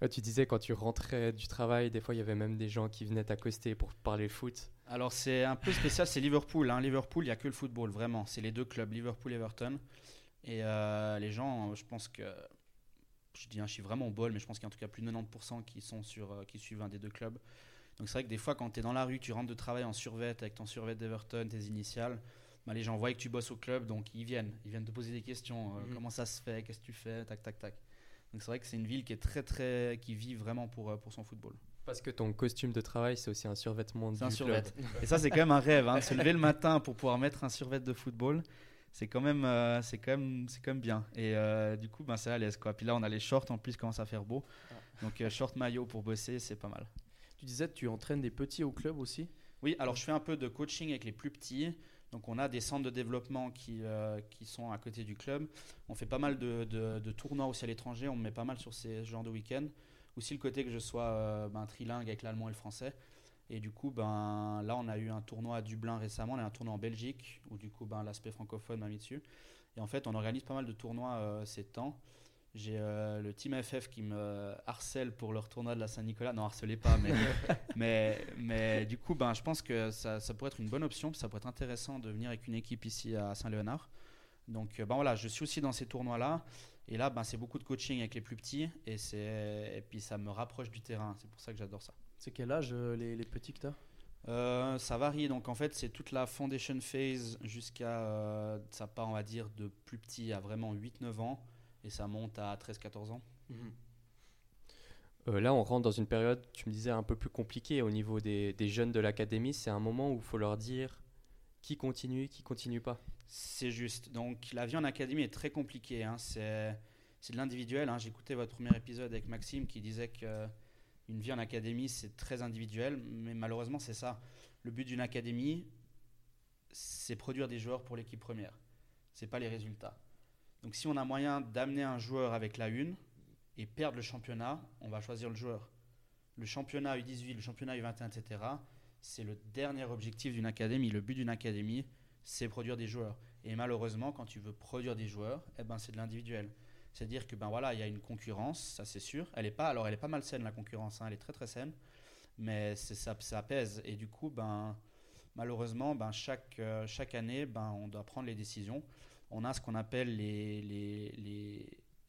tu disais quand tu rentrais du travail, des fois il y avait même des gens qui venaient t'accoster pour parler foot. Alors c'est un peu spécial, c'est Liverpool. Hein. Liverpool, il n'y a que le football, vraiment. C'est les deux clubs, Liverpool et Everton. Et euh, les gens, je pense que. Je dis un chiffre vraiment au bol, mais je pense qu'il y a en tout cas plus de 90% qui, sont sur, euh, qui suivent un des deux clubs. Donc c'est vrai que des fois, quand tu es dans la rue, tu rentres de travail en survêt avec ton survêt d'Everton, tes initiales, bah, les gens voient que tu bosses au club, donc ils viennent. Ils viennent te poser des questions. Euh, mhm. Comment ça se fait Qu'est-ce que tu fais Tac, tac, tac. Donc c'est vrai que c'est une ville qui est très très qui vit vraiment pour pour son football. Parce que ton costume de travail, c'est aussi un survêtement C'est un survêt. [LAUGHS] Et ça, c'est quand même un rêve. Hein, se lever le matin pour pouvoir mettre un survêt de football, c'est quand même, euh, c'est quand même, c'est quand même bien. Et euh, du coup, ben c'est à l'aise quoi. Puis là, on a les shorts en plus, commence à faire beau. Donc short maillot pour bosser, c'est pas mal. Tu disais, que tu entraînes des petits au club aussi? Oui, alors je fais un peu de coaching avec les plus petits. Donc on a des centres de développement qui, euh, qui sont à côté du club. On fait pas mal de, de, tournois aussi à l'étranger, on me met pas mal sur ces genres de week-ends. Aussi le côté que je sois euh, ben, trilingue avec l'allemand et le français. Et du coup, ben, là on a eu un tournoi à Dublin récemment, on a un tournoi en Belgique, où du coup ben, l'aspect francophone m'a mis dessus. Et en fait on organise pas mal de tournois euh, ces temps. J'ai euh, le team FF qui me harcèle pour leur tournoi de la Saint-Nicolas. Non, harcelez pas, mais, [LAUGHS] mais, mais, du coup, ben, je pense que ça, ça, pourrait être une bonne option. Ça pourrait être intéressant de venir avec une équipe ici à Saint-Léonard. Donc, ben voilà, je suis aussi dans ces tournois-là. Et là, ben, c'est beaucoup de coaching avec les plus petits. Et, et puis, ça me rapproche du terrain. C'est pour ça que j'adore ça. C'est quel âge euh, les, les, petits que tu as Ça varie. Donc, en fait, c'est toute la foundation phase jusqu'à. ça part, on va dire, de plus petit à vraiment 8-9 ans et ça monte à 13-14 ans. Mhm. Euh, là, on rentre dans une période, tu me disais, un peu plus compliquée au niveau des, jeunes de l'académie. C'est un moment où il faut leur dire qui continue, qui continue pas. C'est juste. Donc, la vie en académie est très compliquée. Hein. C'est, de l'individuel. Hein. J'écoutais votre premier épisode avec Maxime qui disait que une vie en académie, c'est très individuel. Mais malheureusement, c'est ça. Le but d'une académie, c'est produire des joueurs pour l'équipe première. C'est pas les résultats. Donc si on a moyen d'amener un joueur avec la une et perdre le championnat, on va choisir le joueur. Le championnat U18, le championnat U21, etc., c'est le dernier objectif d'une académie. Le but d'une académie, c'est produire des joueurs. Et malheureusement, quand tu veux produire des joueurs, eh ben, c'est de l'individuel. C'est-à-dire que ben voilà, il y a une concurrence, ça c'est sûr. Elle est pas, alors elle est pas mal saine la concurrence, hein, elle est très très saine, mais ça, ça pèse. Et du coup, ben malheureusement, ben chaque euh, chaque année, ben on doit prendre les décisions on a ce qu'on appelle les, les, les,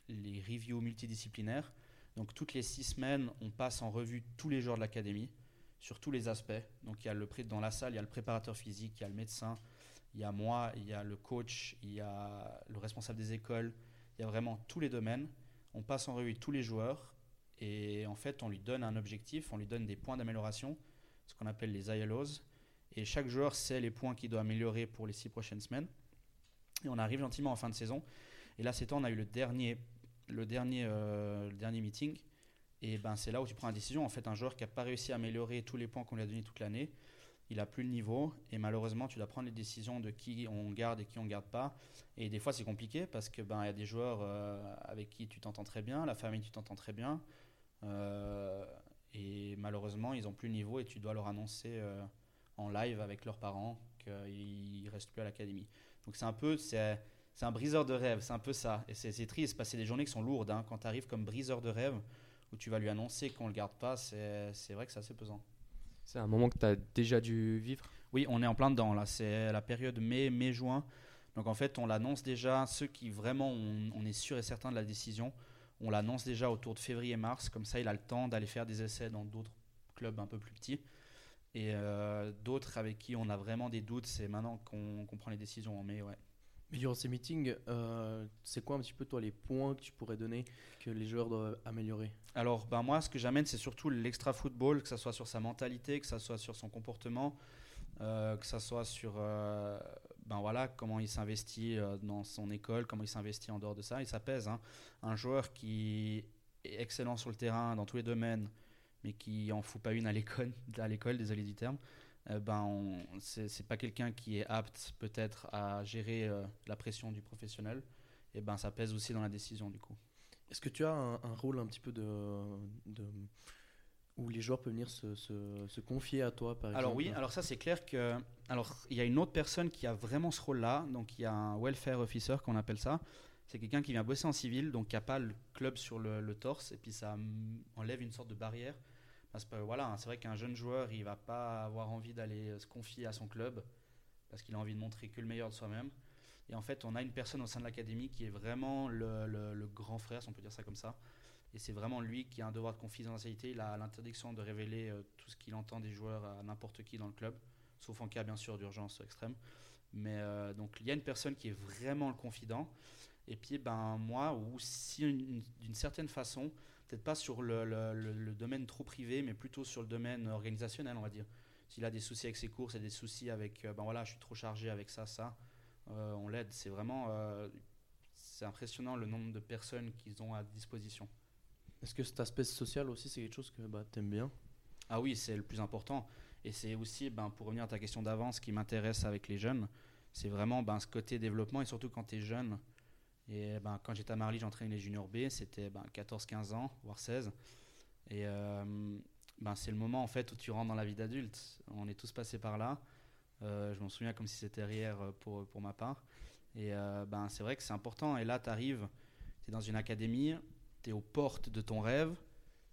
les reviews multidisciplinaires. Donc toutes les six semaines, on passe en revue tous les joueurs de l'académie sur tous les aspects. Donc il y a le dans la salle, il y a le préparateur physique, il y a le médecin, il y a moi, il y a le coach, il y a le responsable des écoles, il y a vraiment tous les domaines. On passe en revue tous les joueurs et en fait on lui donne un objectif, on lui donne des points d'amélioration, ce qu'on appelle les ILOs. Et chaque joueur sait les points qu'il doit améliorer pour les six prochaines semaines. Et on arrive gentiment en fin de saison. Et là, c'est temps, on a eu le dernier, le dernier, euh, le dernier meeting. Et ben, c'est là où tu prends la décision. En fait, un joueur qui n'a pas réussi à améliorer tous les points qu'on lui a donnés toute l'année, il n'a plus le niveau. Et malheureusement, tu dois prendre les décisions de qui on garde et qui on garde pas. Et des fois, c'est compliqué parce qu'il ben, y a des joueurs euh, avec qui tu t'entends très bien, la famille, tu t'entends très bien. Euh, et malheureusement, ils n'ont plus le niveau et tu dois leur annoncer en live avec leurs parents qu'ils ne restent plus à l'académie. Donc c'est un peu, c'est un briseur de rêve, c'est un peu ça. Et c'est triste, parce que c'est des journées qui sont lourdes. Hein. Quand tu arrives comme briseur de rêve, où tu vas lui annoncer qu'on ne le garde pas, c'est vrai que c'est assez pesant. C'est un moment que tu as déjà dû vivre? Oui, on est en plein dedans, là. C'est la période mai, mai-juin. Donc en fait, on l'annonce déjà, ceux qui vraiment, on, est sûr et certain de la décision, on l'annonce déjà autour de février-mars. Comme ça, il a le temps d'aller faire des essais dans d'autres clubs un peu plus petits. Et euh, d'autres avec qui on a vraiment des doutes, c'est maintenant qu'on prend les décisions en mai. Ouais. Mais durant ces meetings, euh, c'est quoi un petit peu toi les points que tu pourrais donner que les joueurs doivent améliorer? Alors ben moi, ce que j'amène, c'est surtout l'extra football, que ce soit sur sa mentalité, que ce soit sur son comportement, euh, que ce soit sur ben voilà comment il s'investit dans son école, comment il s'investit en dehors de ça. Et ça pèse. Hein. Un joueur qui est excellent sur le terrain dans tous les domaines mais qui en fout pas une à l'école, [LAUGHS] à l'école désolé du terme, euh, ben c'est pas quelqu'un qui est apte peut-être à gérer euh, la pression du professionnel, et ben ça pèse aussi dans la décision du coup. Est-ce que tu as un, rôle un petit peu de, de, où les joueurs peuvent venir se, se, confier à toi par exemple Alors oui, alors ça c'est clair que alors il y a une autre personne qui a vraiment ce rôle-là, donc il y a un welfare officer qu'on appelle ça. C'est quelqu'un qui vient bosser en civil, donc qui n'a pas le club sur le, le, torse, et puis ça enlève une sorte de barrière voilà, hein, c'est vrai qu'un jeune joueur, il va pas avoir envie d'aller se confier à son club parce qu'il a envie de montrer que le meilleur de soi-même. Et en fait, on a une personne au sein de l'académie qui est vraiment le, grand frère, si on peut dire ça comme ça. Et c'est vraiment lui qui a un devoir de confidentialité. Il a l'interdiction de révéler euh, tout ce qu'il entend des joueurs à n'importe qui dans le club, sauf en cas bien sûr d'urgence extrême. Mais euh, donc il y a une personne qui est vraiment le confident. Et puis ben moi, ou si d'une certaine façon, peut-être pas sur le, domaine trop privé, mais plutôt sur le domaine organisationnel, on va dire. S'il a des soucis avec ses courses et des soucis avec, euh, ben voilà, je suis trop chargé avec ça, ça, euh, on l'aide. C'est vraiment, euh, c'est impressionnant le nombre de personnes qu'ils ont à disposition. Est-ce que cet aspect social aussi, c'est quelque chose que bah, tu aimes bien? Ah oui, c'est le plus important. Et c'est aussi, ben, pour revenir à ta question d'avant, ce qui m'intéresse avec les jeunes, c'est vraiment ben, ce côté développement, et surtout quand tu es jeune, et ben, quand j'étais à Marly, j'entraînais les juniors B, c'était ben, 14-15 ans, voire 16. Et euh, ben, c'est le moment en fait où tu rentres dans la vie d'adulte. On est tous passés par là. Euh, je m'en souviens comme si c'était hier euh, pour, pour ma part. Et ben, c'est vrai que c'est important. Et là, tu arrives, tu es dans une académie, tu es aux portes de ton rêve,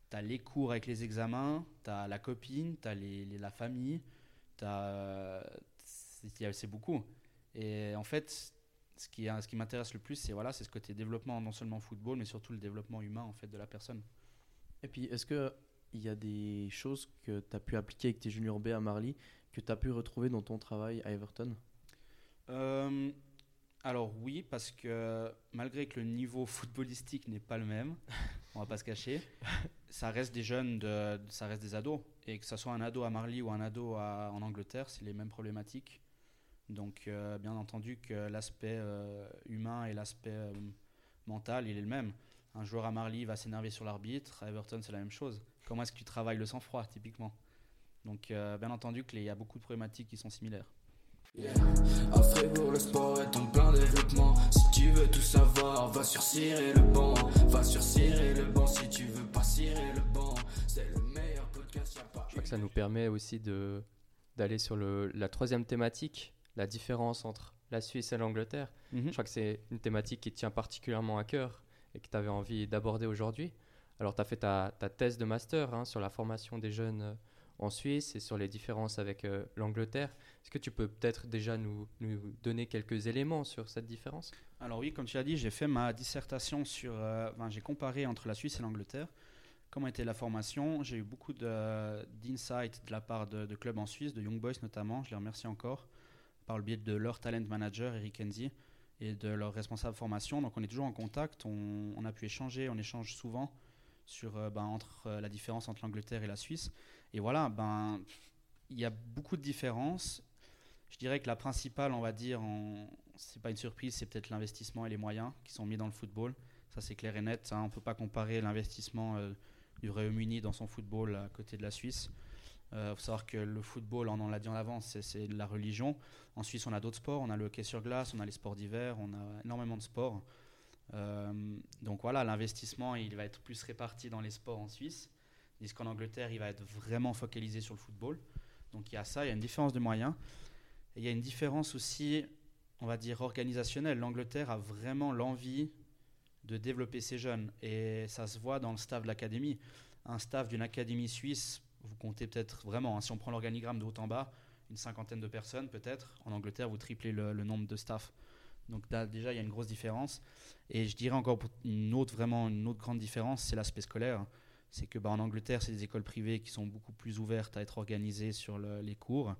tu as les cours avec les examens, tu as la copine, tu as les, la famille, c'est beaucoup. Et en fait, ce qui, ce qui m'intéresse le plus, c'est voilà, c'est ce côté développement, non seulement football, mais surtout le développement humain en fait de la personne. Et puis, est-ce que il y a des choses que tu as pu appliquer avec tes juniors B à Marly que tu as pu retrouver dans ton travail à Everton? Euh, Alors oui, parce que malgré que le niveau footballistique n'est pas le même, on va pas se cacher, [LAUGHS] ça reste des jeunes, de, ça reste des ados. Et que ce soit un ado à Marly ou un ado en Angleterre, c'est les mêmes problématiques. Donc, euh, bien entendu que l'aspect euh, humain et l'aspect euh, mental, il est le même. Un joueur à Marly va s'énerver sur l'arbitre, à Everton, c'est la même chose. Comment est-ce que tu travailles le sang-froid, typiquement? Donc, bien entendu qu'il y a beaucoup de problématiques qui sont similaires. le sport est en plein développement. Si tu veux tout savoir, va sur Cirer le banc. Va sur Cirer le banc si tu veux pas cirer le banc. C'est le meilleur podcast, Je crois que ça nous permet aussi de d'aller sur le, la troisième thématique la différence entre la Suisse et l'Angleterre. Mhm. Je crois que c'est une thématique qui tient particulièrement à cœur et que tu avais envie d'aborder aujourd'hui. Alors, tu as fait ta, thèse de master hein, sur la formation des jeunes euh, en Suisse et sur les différences avec euh, l'Angleterre. Est-ce que tu peux peut-être déjà nous, nous, donner quelques éléments sur cette différence? Alors oui, comme tu as dit, j'ai fait ma dissertation sur... Euh, enfin, j'ai comparé entre la Suisse et l'Angleterre. Comment était la formation? J'ai eu beaucoup d'insights de, la part de, de, clubs en Suisse, de Young Boys notamment, je les remercie encore, par le biais de leur talent manager, Eric Enzi, et de leur responsable formation. Donc on est toujours en contact, on, a pu échanger, on échange souvent sur, euh, ben, entre la différence entre l'Angleterre et la Suisse. Et voilà, ben, il y a beaucoup de différences. Je dirais que la principale, on va dire, c'est pas une surprise, c'est peut-être l'investissement et les moyens qui sont mis dans le football. Ça, c'est clair et net. Hein. On ne peut pas comparer l'investissement euh, du Royaume-Uni dans son football à côté de la Suisse. Il euh, faut savoir que le football, on l'a dit en avance, c'est de la religion. En Suisse, on a d'autres sports. On a le hockey sur glace, on a les sports d'hiver, on a énormément de sports. Euh, donc voilà, l'investissement, il va être plus réparti dans les sports en Suisse tandis qu'en Angleterre, il va être vraiment focalisé sur le football. Donc il y a ça, il y a une différence de moyens. Il y a une différence aussi, on va dire, organisationnelle. L'Angleterre a vraiment l'envie de développer ses jeunes. Et ça se voit dans le staff de l'académie. Un staff d'une académie suisse, vous comptez peut-être vraiment, hein, si on prend l'organigramme de haut en bas, une cinquantaine de personnes peut-être. En Angleterre, vous triplez le, nombre de staff. Donc déjà, il y a une grosse différence. Et je dirais encore une autre, vraiment une autre grande différence, c'est l'aspect scolaire c'est que bah, en Angleterre, c'est des écoles privées qui sont beaucoup plus ouvertes à être organisées sur les cours.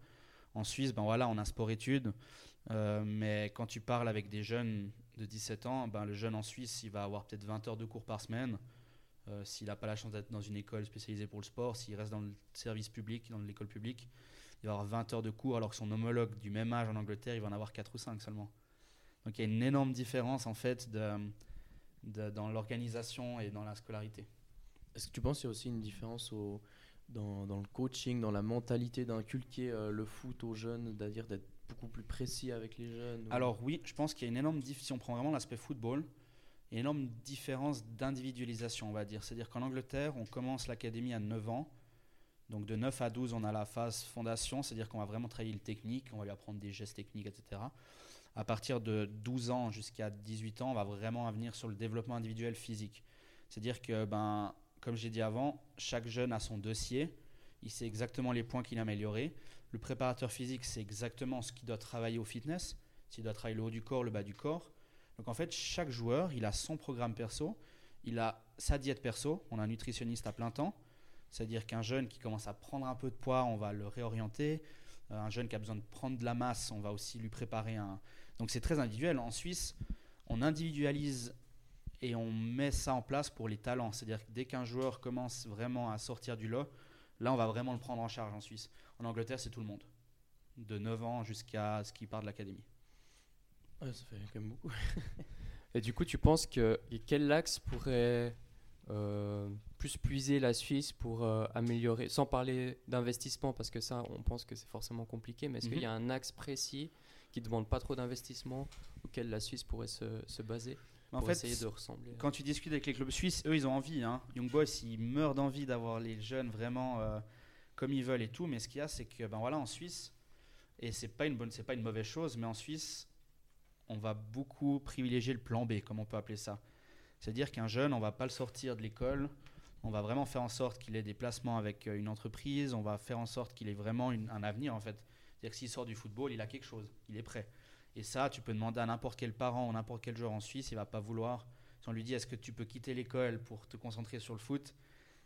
En Suisse, ben voilà, on a sport-études, euh, mais quand tu parles avec des jeunes de 17 ans, ben, le jeune en Suisse, il va avoir peut-être 20 heures de cours par semaine. Euh, s'il n'a pas la chance d'être dans une école spécialisée pour le sport, s'il reste dans le service public, dans l'école publique, il va avoir 20 heures de cours, alors que son homologue du même âge en Angleterre, il va en avoir 4 ou 5 seulement. Donc il y a une énorme différence en fait dans l'organisation et dans la scolarité. Est-ce que tu penses qu'il y a aussi une différence au, dans, dans, le coaching, dans la mentalité d'inculquer euh, le foot aux jeunes, c'est-à-dire d'être beaucoup plus précis avec les jeunes Alors oui, je pense qu'il y a une énorme différence, si on prend vraiment l'aspect football, énorme différence d'individualisation, on va dire. C'est-à-dire qu'en Angleterre, on commence l'académie à 9 ans. Donc de 9 à 12, on a la phase fondation, c'est-à-dire qu'on va vraiment travailler le technique, on va lui apprendre des gestes techniques, etc. À partir de 12 ans jusqu'à 18 ans, on va vraiment venir sur le développement individuel physique. C'est-à-dire que ben, comme j'ai dit avant, chaque jeune a son dossier. Il sait exactement les points qu'il a améliorés. Le préparateur physique sait exactement ce qu'il doit travailler au fitness, s'il doit travailler le haut du corps, le bas du corps. Donc en fait, chaque joueur, il a son programme perso, il a sa diète perso. On a un nutritionniste à plein temps. C'est-à-dire qu'un jeune qui commence à prendre un peu de poids, on va le réorienter. Euh, un jeune qui a besoin de prendre de la masse, on va aussi lui préparer un. Donc c'est très individuel. En Suisse, on individualise et on met ça en place pour les talents. C'est-à-dire que dès qu'un joueur commence vraiment à sortir du lot, là, on va vraiment le prendre en charge en Suisse. En Angleterre, c'est tout le monde, de 9 ans jusqu'à ce qu'il part de l'académie. Ça fait quand même beaucoup. [LAUGHS] et du coup, tu penses que quel axe pourrait euh, plus puiser la Suisse pour euh, améliorer, sans parler d'investissement, parce que ça, on pense que c'est forcément compliqué, mais est-ce qu'il y a mhm. un axe précis qui ne demande pas trop d'investissement auquel la Suisse pourrait se baser en fait, de ressembler? Quand tu discutes avec les clubs suisses, eux, ils ont envie. Hein. Young Boys, ils meurent d'envie d'avoir les jeunes vraiment euh, comme ils veulent et tout. Mais ce qu'il y a, c'est que ben voilà, en Suisse, et c'est pas une bonne, c'est pas une mauvaise chose, mais en Suisse, on va beaucoup privilégier le plan B, comme on peut appeler ça. C'est-à-dire qu'un jeune, on va pas le sortir de l'école. On va vraiment faire en sorte qu'il ait des placements avec euh, une entreprise. On va faire en sorte qu'il ait vraiment un avenir en fait. C'est-à-dire que s'il sort du football, il a quelque chose, il est prêt. Et ça, tu peux demander à n'importe quel parent ou n'importe quel joueur en Suisse, il va pas vouloir. Si on lui dit est-ce que tu peux quitter l'école pour te concentrer sur le foot,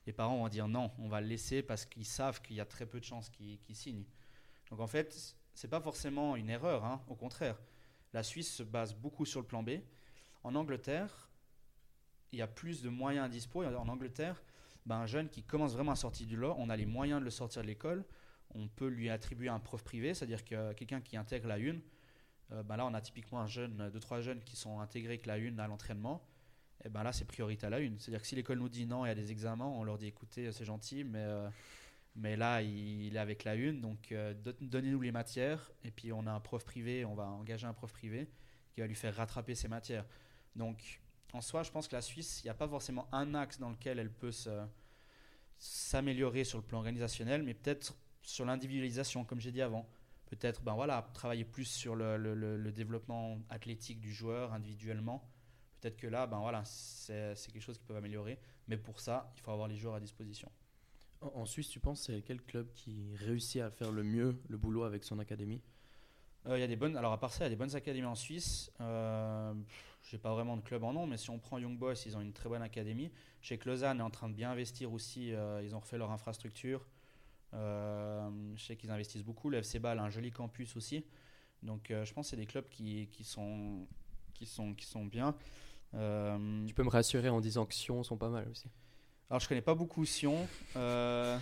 les parents vont dire non, on va le laisser parce qu'ils savent qu'il y a très peu de chances qu'il signe. Donc en fait, c'est pas forcément une erreur, hein, au contraire. La Suisse se base beaucoup sur le plan B. En Angleterre, il y a plus de moyens à dispo. En Angleterre, ben, un jeune qui commence vraiment à sortir du lot, on a les moyens de le sortir de l'école. On peut lui attribuer un prof privé, c'est-à-dire que quelqu'un qui intègre la une, euh, ben là, on a typiquement un jeune, deux, trois jeunes qui sont intégrés que la une à l'entraînement. Et ben là, c'est priorité à la une. C'est-à-dire que si l'école nous dit non, il y a des examens, on leur dit écoutez, c'est gentil, mais, euh, mais là, il, est avec la une, donc euh, donnez-nous les matières. Et puis, on a un prof privé, on va engager un prof privé qui va lui faire rattraper ses matières. Donc, en soi, je pense que la Suisse, il n'y a pas forcément un axe dans lequel elle peut s'améliorer sur le plan organisationnel, mais peut-être sur l'individualisation, comme j'ai dit avant peut-être ben voilà, travailler plus sur le, le, développement athlétique du joueur individuellement. Peut-être que là, ben voilà, c'est quelque chose qui peut améliorer. Mais pour ça, il faut avoir les joueurs à disposition. En en Suisse, tu penses c'est quel club qui réussit à faire le mieux le boulot avec son académie? Euh, Il y a des bonnes, alors à part ça, il y a des bonnes académies en Suisse. Euh, j'ai pas vraiment de club en nom, mais si on prend Young Boys, ils ont une très bonne académie. Je sais que Lausanne est en train de bien investir aussi. euh, ils ont refait leur infrastructure. Euh, je sais qu'ils investissent beaucoup. Le FC Bâle a un joli campus aussi. Donc euh, je pense que c'est des clubs qui, qui sont, qui, sont, qui sont bien. Euh, Tu peux me rassurer en disant que Sion sont pas mal aussi. Alors je connais pas beaucoup Sion. Euh,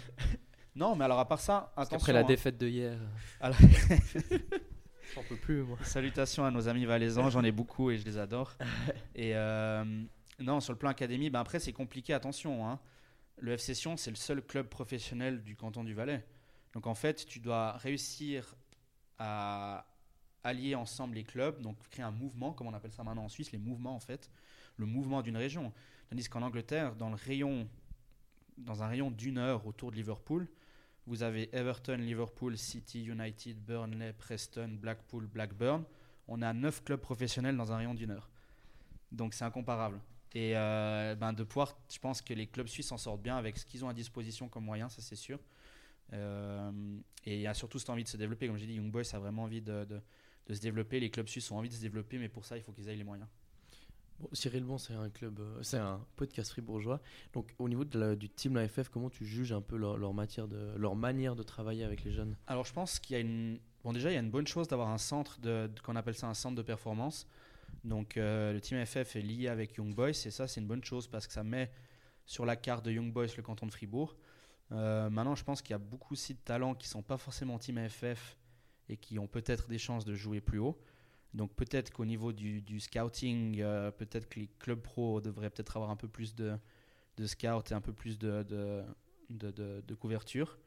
non, mais alors à part ça, attention. qu'après la hein. défaite de hier, Alors- [LAUGHS] j'en peux plus moi. Salutations à nos amis valaisans, j'en ai beaucoup et je les adore. [LAUGHS] Et euh, non, sur le plan académie, ben après c'est compliqué, attention. hein. Le FC Sion, c'est le seul club professionnel du canton du Valais. Donc en fait, tu dois réussir à allier ensemble les clubs, donc créer un mouvement, comme on appelle ça maintenant en Suisse, les mouvements en fait, le mouvement d'une région. Tandis qu'en Angleterre, dans le rayon, dans un rayon d'une heure autour de Liverpool, vous avez Everton, Liverpool, City, United, Burnley, Preston, Blackpool, Blackburn. On a neuf clubs professionnels dans un rayon d'une heure. Donc c'est incomparable. Et euh, ben, de pouvoir, je pense que les clubs suisses s'en sortent bien avec ce qu'ils ont à disposition comme moyens, ça c'est sûr. Euh, et il y a surtout cette envie de se développer. Comme j'ai dit, Young Boys a vraiment envie de, de- de se développer. Les clubs suisses ont envie de se développer, mais pour ça, il faut qu'ils aient les moyens. Bon, Cyril Bon, c'est un club, euh, c'est un podcast fribourgeois. Donc, au niveau du team la FF, comment tu juges un peu leur, matière leur manière de travailler avec les jeunes? Alors je pense qu'il y a une... Bon déjà, il y a une bonne chose d'avoir un centre, de- qu'on appelle ça un centre de performance. Donc euh, le team FF est lié avec Young Boys et ça c'est une bonne chose parce que ça met sur la carte de Young Boys le canton de Fribourg. Euh, maintenant je pense qu'il y a beaucoup aussi de talents qui sont pas forcément team FF et qui ont peut-être des chances de jouer plus haut. Donc peut-être qu'au niveau du, scouting, euh, peut-être que les clubs pro devraient peut-être avoir un peu plus de, scouts et un peu plus de, de, de- couverture.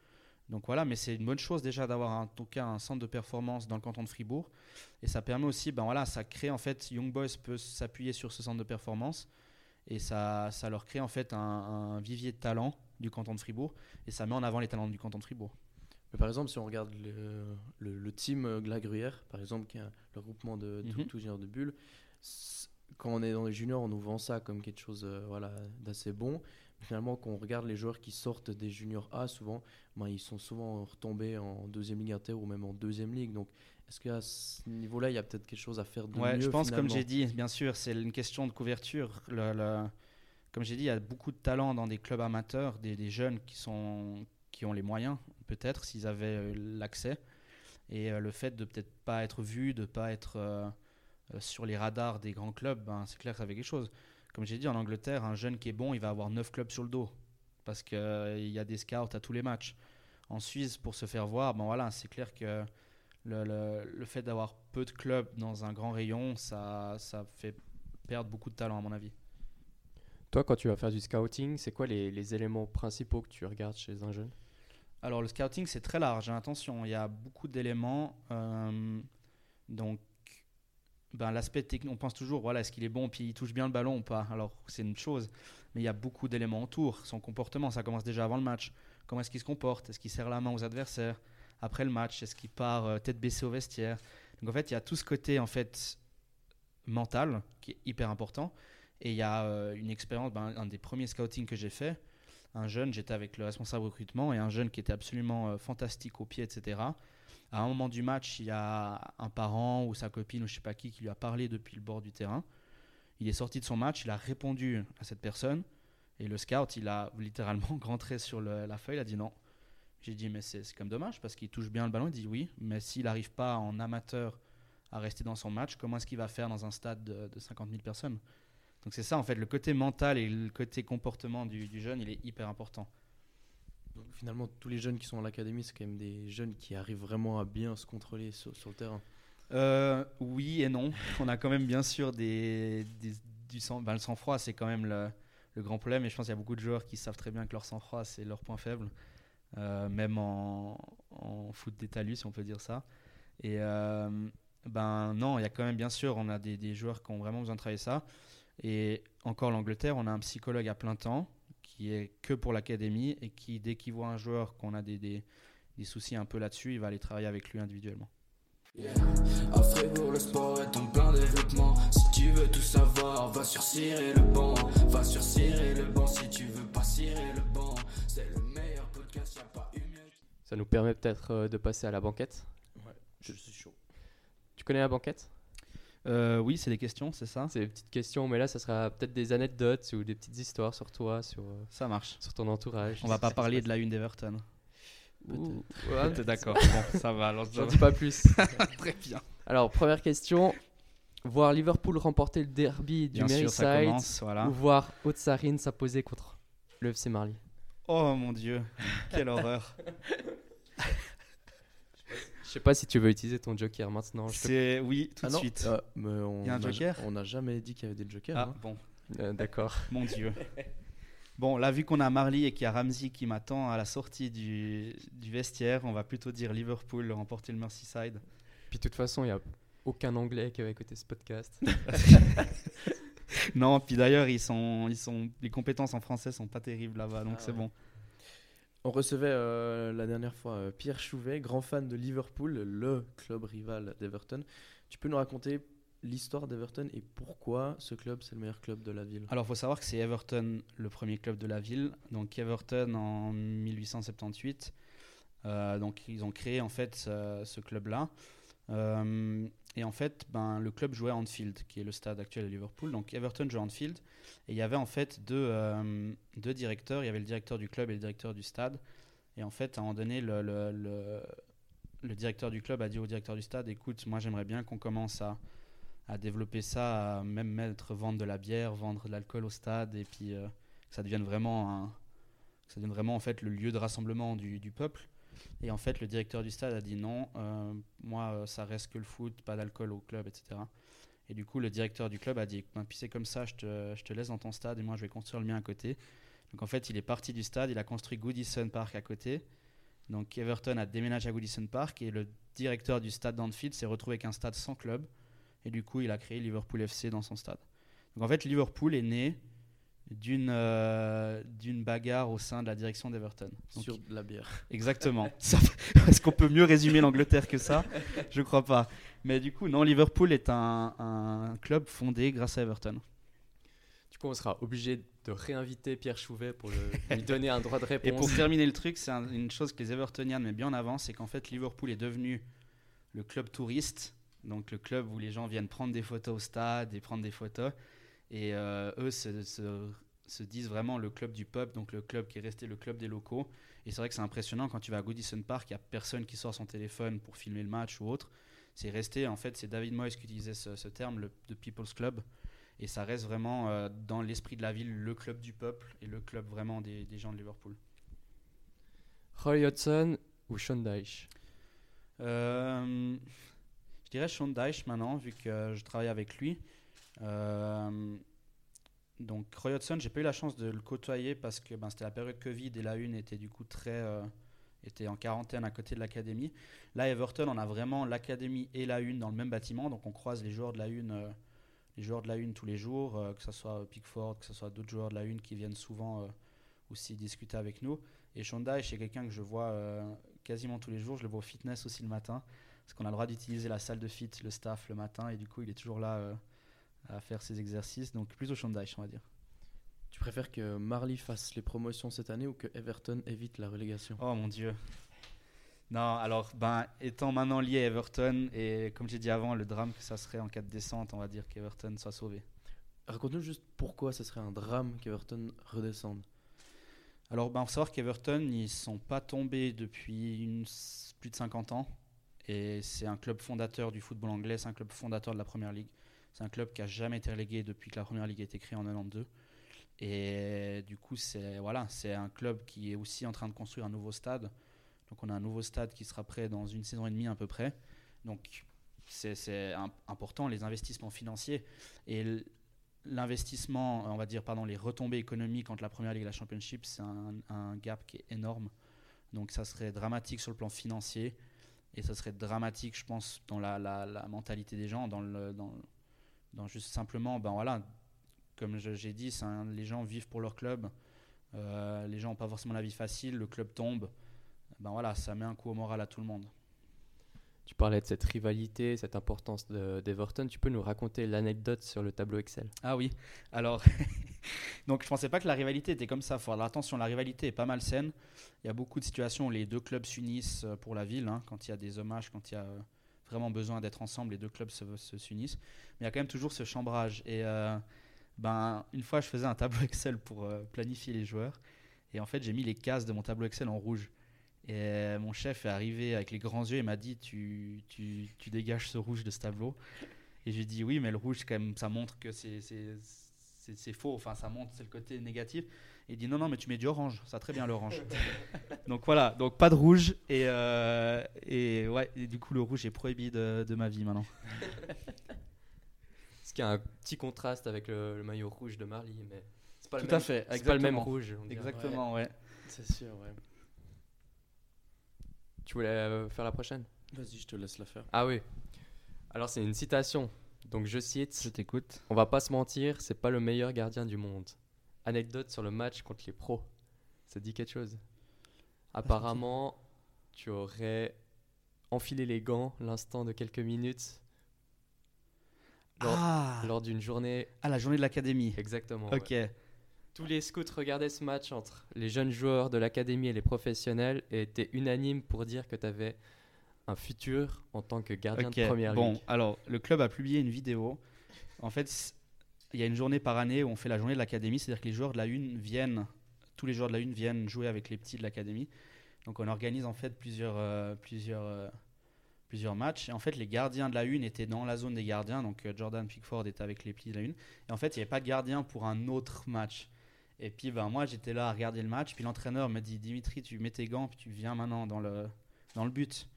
Donc voilà, mais c'est une bonne chose déjà d'avoir en tout cas un centre de performance dans le canton de Fribourg. Et ça permet aussi, ben voilà, ça crée en fait, Young Boys peut s'appuyer sur ce centre de performance et ça, leur crée en fait un, un vivier de talent du canton de Fribourg et ça met en avant les talents du canton de Fribourg. Mais Par exemple, si on regarde le, le, le team euh, la Gruyère, par exemple, qui est le regroupement de tout, Mhm. tout juniors de Bulle, c- quand on est dans les juniors, on nous vend ça comme quelque chose euh, voilà, d'assez bon. Finalement, quand on regarde les joueurs qui sortent des juniors A, souvent, ben, ils sont souvent retombés en deuxième ligue inter ou même en deuxième ligue. Donc, est-ce qu'à ce niveau-là, il y a peut-être quelque chose à faire de Ouais, mieux je pense, comme j'ai dit, bien sûr, c'est une question de couverture. Le- le- comme j'ai dit, il y a beaucoup de talents dans des clubs amateurs, des, des jeunes qui, sont, qui ont les moyens, peut-être, s'ils avaient euh, l'accès. Et euh, le fait de peut-être pas être vu, de pas être euh, sur les radars des grands clubs, ben, c'est clair que ça fait quelque chose. Comme j'ai dit, en Angleterre, un jeune qui est bon, il va avoir 9 clubs sur le dos. Parce qu'il y a des scouts à tous les matchs. En Suisse, pour se faire voir, ben voilà, c'est clair que le, fait d'avoir peu de clubs dans un grand rayon, ça, ça fait perdre beaucoup de talent, à mon avis. Toi, quand tu vas faire du scouting, c'est quoi les éléments principaux que tu regardes chez un jeune? Alors, le scouting, c'est très large, hein, attention, il y a beaucoup d'éléments. euh, donc, ben, l'aspect technique, on pense toujours, voilà, est-ce qu'il est bon, puis il touche bien le ballon ou pas? Alors, c'est une chose, mais il y a beaucoup d'éléments autour. Son comportement, ça commence déjà avant le match. Comment est-ce qu'il se comporte? Est-ce qu'il serre la main aux adversaires? Après le match, est-ce qu'il part euh, tête baissée au vestiaire? Donc, en fait, il y a tout ce côté, en fait, mental, qui est hyper important. Et il y a euh, une expérience, ben, un des premiers scouting que j'ai fait, un jeune, j'étais avec le responsable recrutement et un jeune qui était absolument euh, fantastique au pied, etc. À un moment du match, il y a un parent ou sa copine ou je sais pas qui qui lui a parlé depuis le bord du terrain. Il est sorti de son match, il a répondu à cette personne et le scout, il a [LAUGHS] littéralement [LAUGHS] rentré sur la feuille, il a dit non. J'ai dit mais c'est c'est comme dommage parce qu'il touche bien le ballon, il dit oui, mais s'il n'arrive pas en amateur à rester dans son match, comment est-ce qu'il va faire dans un stade de, de 50 000 personnes? Donc c'est ça en fait, le côté mental et le côté comportement du, du jeune, il est hyper important. Donc, Finalement, tous les jeunes qui sont à l'académie, c'est quand même des jeunes qui arrivent vraiment à bien se contrôler sur, sur le terrain. Euh, oui et non. [LAUGHS] On a quand même bien sûr des, des- du sang. ben, le sang-froid, c'est quand même le, le grand problème. Et je pense qu'il y a beaucoup de joueurs qui savent très bien que leur sang-froid, c'est leur point faible. Euh, même en, en foot d'étalus, si on peut dire ça. Et euh, ben non, il y a quand même bien sûr, on a des, des joueurs qui ont vraiment besoin de travailler ça. Et encore l'Angleterre, on a un psychologue à plein temps qui est que pour l'académie et qui, dès qu'il voit un joueur qu'on a des, des, des soucis un peu là-dessus, il va aller travailler avec lui individuellement. À Fribourg, le sport est en plein développement. Si tu veux tout savoir, va sur Cirer le banc. Va sur Cirer le banc si tu veux pas cirer le banc. C'est le meilleur podcast. podcast, y a pas une mieux. Ça nous permet peut-être euh, de passer à la banquette. Ouais, je suis chaud. Tu connais la banquette? Euh, oui, c'est des questions, c'est ça C'est des petites questions, mais là, ça sera peut-être des anecdotes ou des petites histoires sur toi, sur, euh, Ça marche. sur ton entourage. On va pas parler de la une d'Everton. Ouais, T'es d'accord Bon, ça va. Alors, J'en dis pas plus. [LAUGHS] Très bien. Alors, première question. Voir Liverpool remporter le derby du Bien sûr, ça Merseyside commence. Voilà. ou voir Haute-Sarine s'imposer contre le FC Marly? Oh mon dieu, [LAUGHS] quelle horreur. [LAUGHS] Je sais pas si tu veux utiliser ton joker maintenant. je C'est oui, tout Ah de non, suite. mais on Y a un joker On n'a jamais dit qu'il y avait des jokers. Ah hein. bon, Euh, D'accord. [LAUGHS] mon dieu. [LAUGHS] Bon, là, vu qu'on a Marley et qu'il y a Ramsey qui m'attend à la sortie du, du vestiaire, on va plutôt dire Liverpool remporter le Merseyside. Puis de toute façon, il y a aucun anglais qui va écouter ce podcast. [LAUGHS] Non, puis d'ailleurs, ils sont, ils sont, les compétences en français sont pas terribles là-bas, donc Ah c'est ouais. bon. On recevait euh, la dernière fois euh, Pierre Chouvet, grand fan de Liverpool, le club rival d'Everton. Tu peux nous raconter l'histoire d'Everton et pourquoi ce club c'est le meilleur club de la ville? Alors, il faut savoir que c'est Everton, le premier club de la ville. Donc, Everton en 1878. Euh, donc, ils ont créé en fait ce, ce club-là. Euh, et en fait, ben, le club jouait à Anfield, qui est le stade actuel de Liverpool. Donc, Everton jouait à Anfield. Et il y avait en fait deux, euh, deux directeurs. Il y avait le directeur du club et le directeur du stade. Et en fait, à un moment donné, le, le, le- directeur du club a dit au directeur du stade Écoute, moi, j'aimerais bien qu'on commence à à développer ça, à même mettre, vendre de la bière, vendre de l'alcool au stade, et puis euh, que ça devienne vraiment un, ça devienne vraiment en fait le lieu de rassemblement du, du peuple. Et en fait, le directeur du stade a dit non, euh, moi euh, ça reste que le foot, pas d'alcool au club, etc. Et du coup, le directeur du club a dit, ben, puis c'est comme ça, je te, je te laisse dans ton stade et moi je vais construire le mien à côté. Donc en fait, il est parti du stade, il a construit Goodison Park à côté. Donc Everton a déménagé à Goodison Park et le directeur du stade d'Anfield s'est retrouvé avec un stade sans club. Et du coup, il a créé Liverpool FC dans son stade. Donc en fait, Liverpool est né d'une euh, d'une bagarre au sein de la direction d'Everton. Sur de la bière Exactement. [LAUGHS] Est-ce qu'on peut mieux résumer l'Angleterre que ça? Je crois pas. Mais du coup, non, Liverpool est un, un club fondé grâce à Everton. Du coup, on sera obligé de réinviter Pierre Chouvet pour le- lui donner un droit de Et réponse. pour terminer le truc, c'est un- une chose que les Evertoniens mettent bien en avant, c'est qu'en fait, Liverpool est devenu le club touriste, donc le club où les gens viennent prendre des photos au stade et prendre des photos. Et euh, eux se, se- se disent vraiment le club du peuple, donc le club qui est resté le club des locaux. Et c'est vrai que c'est impressionnant quand tu vas à Goodison Park, il n'y a personne qui sort son téléphone pour filmer le match ou autre. C'est resté, en fait, c'est David Moyes qui utilisait ce, ce terme, le de People's Club. Et ça reste vraiment euh, dans l'esprit de la ville le club du peuple et le club vraiment des, des gens de Liverpool. Roy Hodgson ou Sean Dyche? Euh, je dirais Sean Dyche maintenant, vu que je travaille avec lui. Euh, donc Roy Hodgson, j'ai pas eu la chance de le côtoyer parce que ben, c'était la période Covid et la une était du coup très euh, était en quarantaine à côté de l'académie. Là, Everton, on a vraiment l'académie et la une dans le même bâtiment, donc on croise les joueurs de la une, euh, les joueurs de la une tous les jours, que ce soit Pickford, que ce soit d'autres joueurs de la une qui viennent souvent aussi discuter avec nous. Et Sean Dyche, c'est quelqu'un que je vois quasiment tous les jours. Je le vois au fitness aussi le matin, parce qu'on a le droit d'utiliser la salle de fit, le staff le matin, et du coup, il est toujours là à faire ses exercices. Donc plutôt Dyche, on va dire. Tu préfères que Marley fasse les promotions cette année ou que Everton évite la relégation? Oh mon dieu. Non, alors, ben, étant maintenant lié à Everton, et comme j'ai dit avant, le drame que ça serait en cas de descente, on va dire qu'Everton soit sauvé. Raconte-nous juste pourquoi ce serait un drame qu'Everton redescende. Alors, ben, faut savoir qu'Everton, ils sont pas tombés depuis une- plus de 50 ans. Et c'est un club fondateur du football anglais, c'est un club fondateur de la Première Ligue. C'est un club qui a jamais été relégué depuis que la Première Ligue a été créée en 92. Et du coup, c'est voilà, un club qui est aussi en train de construire un nouveau stade. Donc, on a un nouveau stade qui sera prêt dans une saison et demie à peu près. Donc, c'est c'est im- important les investissements financiers et l'investissement, on va dire, pardon, les retombées économiques entre la Première Ligue et la Championship, c'est un, gap qui est énorme. Donc ça serait dramatique sur le plan financier et ça serait dramatique, je pense, dans la, la- la mentalité des gens, dans, le, dans, dans juste simplement, ben voilà, comme j'ai dit, un- les gens vivent pour leur club, Euh, les gens n'ont pas forcément la vie facile, le club tombe, ben voilà, ça met un coup au moral à tout le monde. Tu parlais de cette rivalité, cette importance de- d'Everton. Tu peux nous raconter l'anecdote sur le tableau Excel? Ah oui, alors, [LAUGHS] donc je pensais pas que la rivalité était comme ça. Faut attention, la rivalité est pas mal saine. Il y a beaucoup de situations où les deux clubs s'unissent euh, pour la ville, hein, quand il y a des hommages, quand il y a euh, vraiment besoin d'être ensemble, les deux clubs se, se- s'unissent. Mais il y a quand même toujours ce chambrage. Et euh, ben, une fois, je faisais un tableau Excel pour euh, planifier les joueurs. Et en fait, j'ai mis les cases de mon tableau Excel en rouge. Et euh, mon chef est arrivé avec les grands yeux et m'a dit tu, tu, tu dégages ce rouge de ce tableau. Et j'ai dit oui, mais le rouge, quand même, ça montre que c'est faux. Enfin, ça montre, c'est le côté négatif. Et il dit non, non, mais tu mets du orange. Ça va très bien l'orange. [LAUGHS] [LAUGHS] donc voilà, donc pas de rouge. Et, euh, et ouais, et du coup, le rouge est prohibé de, de ma vie maintenant. [LAUGHS] Ce qui a un petit contraste avec le, le maillot rouge de Marly, mais c'est pas le Tout même, à fait, c'est pas le même rouge. on. Exactement, ouais. C'est sûr, ouais. Tu voulais euh, faire la prochaine? Vas-y, je te laisse la faire. Ah oui. Alors c'est une citation. Donc je cite Je t'écoute. On va pas se mentir, c'est pas le meilleur gardien du monde. Anecdote sur le match contre les pros. Ça dit quelque chose? Apparemment, tu aurais enfilé les gants l'instant de quelques minutes lors, Ah, lors d'une journée. ah, la journée de l'académie. Exactement. Ok. ouais. Tous les scouts regardaient ce match entre les jeunes joueurs de l'académie et les professionnels et étaient unanimes pour dire que tu avais un futur en tant que gardien de première bon, ligue. alors le club a publié une vidéo. En fait, il y a une journée par année où on fait la journée de l'académie, c'est-à-dire que les joueurs de la une viennent, tous les joueurs de la une viennent jouer avec les petits de l'académie. Donc on organise en fait plusieurs, euh, plusieurs, euh, plusieurs matchs. Et en fait, les gardiens de la une étaient dans la zone des gardiens, donc euh, Jordan Pickford était avec les petits de la une. Et en fait, il n'y avait pas de gardien pour un autre match. Et puis ben, moi, j'étais là à regarder le match. Puis l'entraîneur me dit Dimitri, tu mets tes gants, puis tu viens maintenant dans le, dans le but.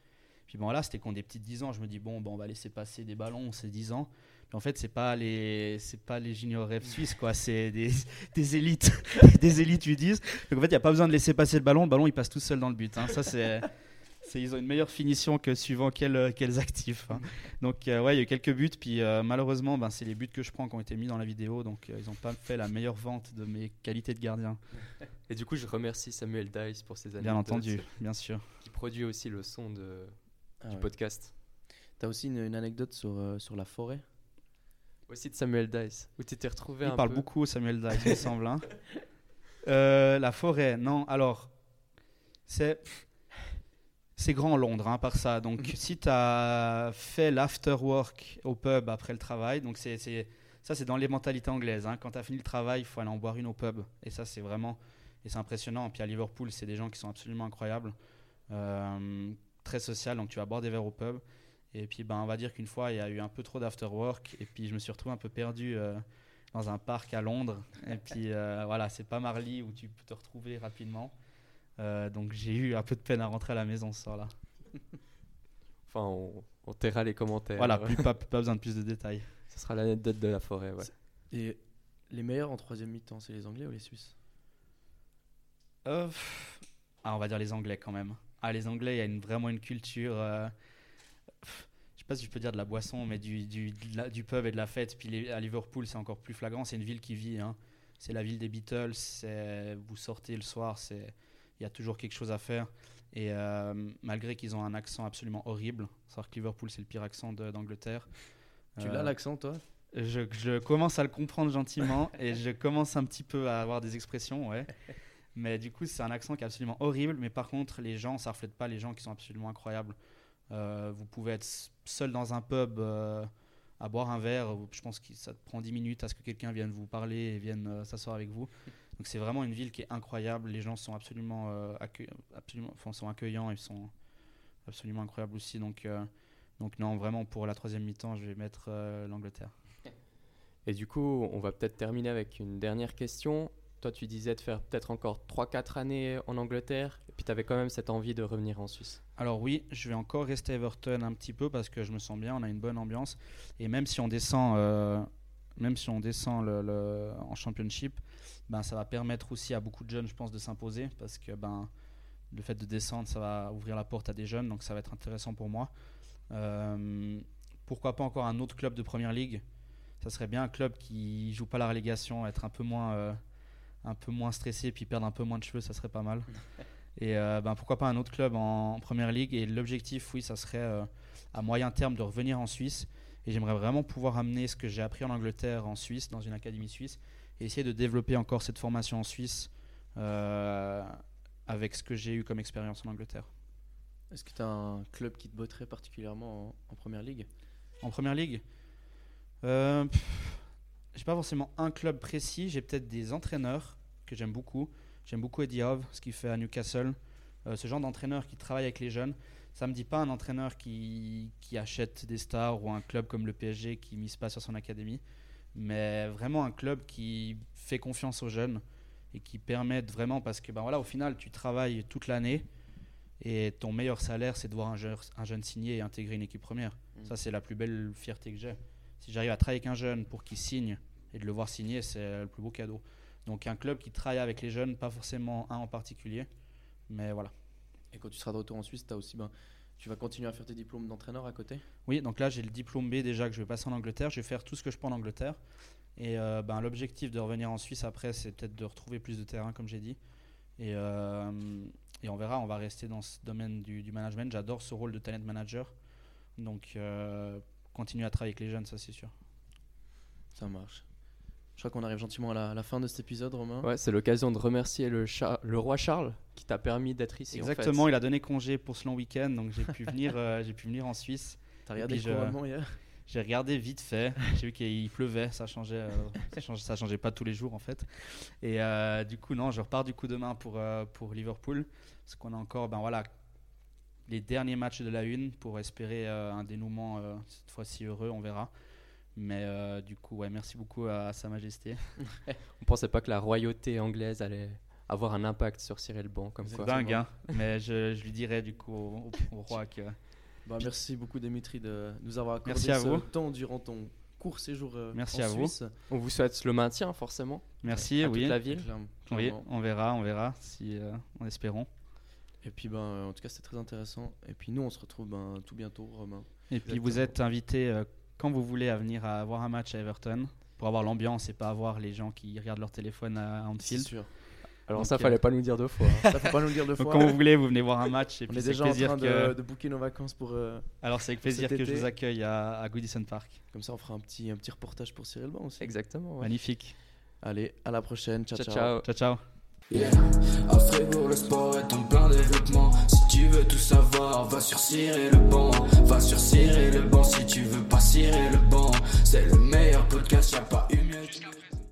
Puis bon, là, c'était qu'on des petits 10 ans. Je me dis, bon, bon, on va laisser passer des ballons, c'est 10 ans. En fait, c'est pas les, c'est pas les juniors rêves suisses, quoi. C'est des, [LAUGHS] des élites, [LAUGHS] des élites U10. Donc en fait, il n'y a pas besoin de laisser passer le ballon. Le ballon, il passe tout seul dans le but. hein. Ça, c'est, [LAUGHS] ils ont une meilleure finition que suivant quels, quels actifs. hein. Donc euh, ouais, il y a eu quelques buts. Puis euh, malheureusement, ben, c'est les buts que je prends qui ont été mis dans la vidéo. Donc euh, ils n'ont pas fait la meilleure vente de mes qualités de gardien. Et du coup, je remercie Samuel Dice pour ses anecdotes. Bien entendu, bien sûr. Qui produit aussi le son de, Ah du ouais. podcast. T'as aussi une, une anecdote sur, euh, sur la forêt? Aussi de Samuel Dice. Où tu t'es retrouvé Il un parle peu. beaucoup, Samuel Dice, il me semble. hein. [LAUGHS] Euh, la forêt, non. Alors, c'est c'est grand Londres, hein, par ça. Donc, si tu as fait l'after work au pub après le travail, donc c'est ça, c'est dans les mentalités anglaises. hein. Quand tu as fini le travail, il faut aller en boire une au pub. Et ça, c'est vraiment et c'est impressionnant. Puis à Liverpool, c'est des gens qui sont absolument incroyables, Euh, très social. Donc, tu vas boire des verres au pub. Et puis, ben, on va dire qu'une fois, il y a eu un peu trop d'after work. Et puis, je me suis retrouvé un peu perdu. euh, dans un parc à Londres. Et [LAUGHS] puis euh, voilà, c'est pas Marly où tu peux te retrouver rapidement. Euh, donc j'ai eu un peu de peine à rentrer à la maison ce soir-là. [LAUGHS] Enfin, on, on taira les commentaires. Voilà, plus, pas, pas besoin de plus de détails. Ce sera l'anecdote de la forêt, ouais. Et les meilleurs en troisième mi-temps, c'est les Anglais ou les Suisses? Euh, pff, ah, on va dire les Anglais quand même. Ah, les Anglais, il y a une, vraiment une culture. Euh, je sais pas si je peux dire de la boisson, mais du, du, la- du pub et de la fête. Puis les- à Liverpool, c'est encore plus flagrant. C'est une ville qui vit. hein. C'est la ville des Beatles. Vous sortez le soir, c'est il y a toujours quelque chose à faire. Et euh, malgré qu'ils ont un accent absolument horrible, savoir que Liverpool, c'est le pire accent d'Angleterre. Tu Euh, l'as l'accent, toi? je, je commence à le comprendre gentiment [LAUGHS] et je commence un petit peu à avoir des expressions, ouais. Mais du coup, c'est un accent qui est absolument horrible. Mais par contre, les gens, ça reflète pas les gens qui sont absolument incroyables. Euh, vous pouvez être s- seul dans un pub euh, à boire un verre. Je pense que ça prend 10 minutes à ce que quelqu'un vienne vous parler et vienne euh, s'asseoir avec vous. [LAUGHS] Donc c'est vraiment une ville qui est incroyable. Les gens sont absolument, euh, absolument enfin, sont accueillants. Ils sont absolument incroyables aussi. Donc, euh, donc non, vraiment, pour la troisième mi-temps, je vais mettre euh, l'Angleterre. Et du coup, on va peut-être terminer avec une dernière question. Toi, tu disais de faire peut-être encore 3-4 années en Angleterre, et puis tu avais quand même cette envie de revenir en Suisse. Alors oui, je vais encore rester à Everton un petit peu parce que je me sens bien, on a une bonne ambiance. Et même si on descend, euh, même si on descend en Championship, ben, ça va permettre aussi à beaucoup de jeunes, je pense, de s'imposer parce que ben, le fait de descendre, ça va ouvrir la porte à des jeunes, donc ça va être intéressant pour moi. Euh, pourquoi pas encore un autre club de Première Ligue? Ça serait bien un club qui joue pas la relégation, être un peu moins, euh, un peu moins stressé, puis perdre un peu moins de cheveux, ça serait pas mal. [LAUGHS] Et euh, ben, pourquoi pas un autre club en, en première ligue. Et l'objectif, oui, ça serait euh, à moyen terme de revenir en Suisse. Et j'aimerais vraiment pouvoir amener ce que j'ai appris en Angleterre en Suisse, dans une académie suisse, et essayer de développer encore cette formation en Suisse euh, avec ce que j'ai eu comme expérience en Angleterre. Est-ce que tu as un club qui te botterait particulièrement en, en première ligue? En première ligue? Pff, J'ai pas forcément un club précis, j'ai peut-être des entraîneurs que j'aime beaucoup. J'aime beaucoup Eddie Howe, ce qu'il fait à Newcastle. Euh, ce genre d'entraîneur qui travaille avec les jeunes. Ça me dit pas un entraîneur qui, qui achète des stars ou un club comme le PSG qui mise pas sur son académie, mais vraiment un club qui fait confiance aux jeunes et qui permettent vraiment parce que ben voilà au final tu travailles toute l'année et ton meilleur salaire c'est de voir un jeune, un jeune signer et intégrer une équipe première. Mm. Ça c'est la plus belle fierté que j'ai. Si j'arrive à travailler avec un jeune pour qu'il signe et de le voir signer, c'est le plus beau cadeau. Donc un club qui travaille avec les jeunes, pas forcément un en particulier, mais voilà. Et quand tu seras de retour en Suisse, as aussi, ben, tu vas continuer à faire tes diplômes d'entraîneur à côté? Oui, donc là j'ai le diplôme B déjà que je vais passer en Angleterre. Je vais faire tout ce que je peux en Angleterre. Et euh, ben, l'objectif de revenir en Suisse après, c'est peut-être de retrouver plus de terrain, comme j'ai dit. Et, euh, et on verra, on va rester dans ce domaine du, du management. J'adore ce rôle de talent manager. Donc euh, continuer à travailler avec les jeunes, ça c'est sûr. Ça marche. Je crois qu'on arrive gentiment à la, à la fin de cet épisode, Romain. Ouais, c'est l'occasion de remercier le, Char- le roi Charles qui t'a permis d'être ici. en fait. Exactement, il a donné congé pour ce long week-end, donc j'ai pu, venir, euh, j'ai pu venir en Suisse. T'as regardé le je- hier? J'ai regardé vite fait. J'ai vu qu'il pleuvait, ça changeait, euh, ça changeait, ça changeait pas tous les jours en fait. Et euh, du coup non, je repars du coup demain pour euh, pour Liverpool, parce qu'on a encore ben voilà les derniers matchs de la une pour espérer euh, un dénouement euh, cette fois-ci heureux, on verra. Mais euh, du coup ouais, merci beaucoup à, Sa Majesté. On pensait pas que la royauté anglaise allait avoir un impact sur Cyril Bon, comme C'est. Dingue hein. Mais je, je lui dirai du coup au, au- au roi que Bah, Merci beaucoup, Dimitri, de nous avoir accordé Merci à ce vous. temps durant ton court séjour euh, Merci en à vous. Suisse. On vous souhaite le maintien, forcément. merci à toute oui. la ville. Clairement- Oui, clairement. on verra, on verra si euh, en espérant. Et puis, ben, en tout cas, c'était très intéressant. Et puis, nous, on se retrouve ben, tout bientôt, Romain. Et puis vous êtes invité euh, quand vous voulez à venir à voir un match à Everton pour avoir l'ambiance et pas avoir les gens qui regardent leur téléphone à C'est Anfield. sûr. Alors Donc, ça, euh, fallait pas nous dire deux fois. hein. Ça, faut pas nous le dire deux Donc [LAUGHS] fois. quand vous voulez, vous venez voir un match et On puis est c'est déjà avec en plaisir train que de, de booker nos vacances pour. euh, alors c'est avec plaisir que je vous accueille à, à Goodison Park. comme ça, on fera un petit, un petit reportage pour Cyril Ban aussi. Exactement. ouais. Magnifique. Allez, à la prochaine. Ciao, Ciao, ciao. ciao. Ciao ciao. Yeah. À Fribourg, le sport est en plein développement. Si tu veux tout savoir, va sur cirer le banc. Va sur cirer le banc si tu veux pas cirer le banc. C'est le meilleur podcast, y'a pas eu mieux.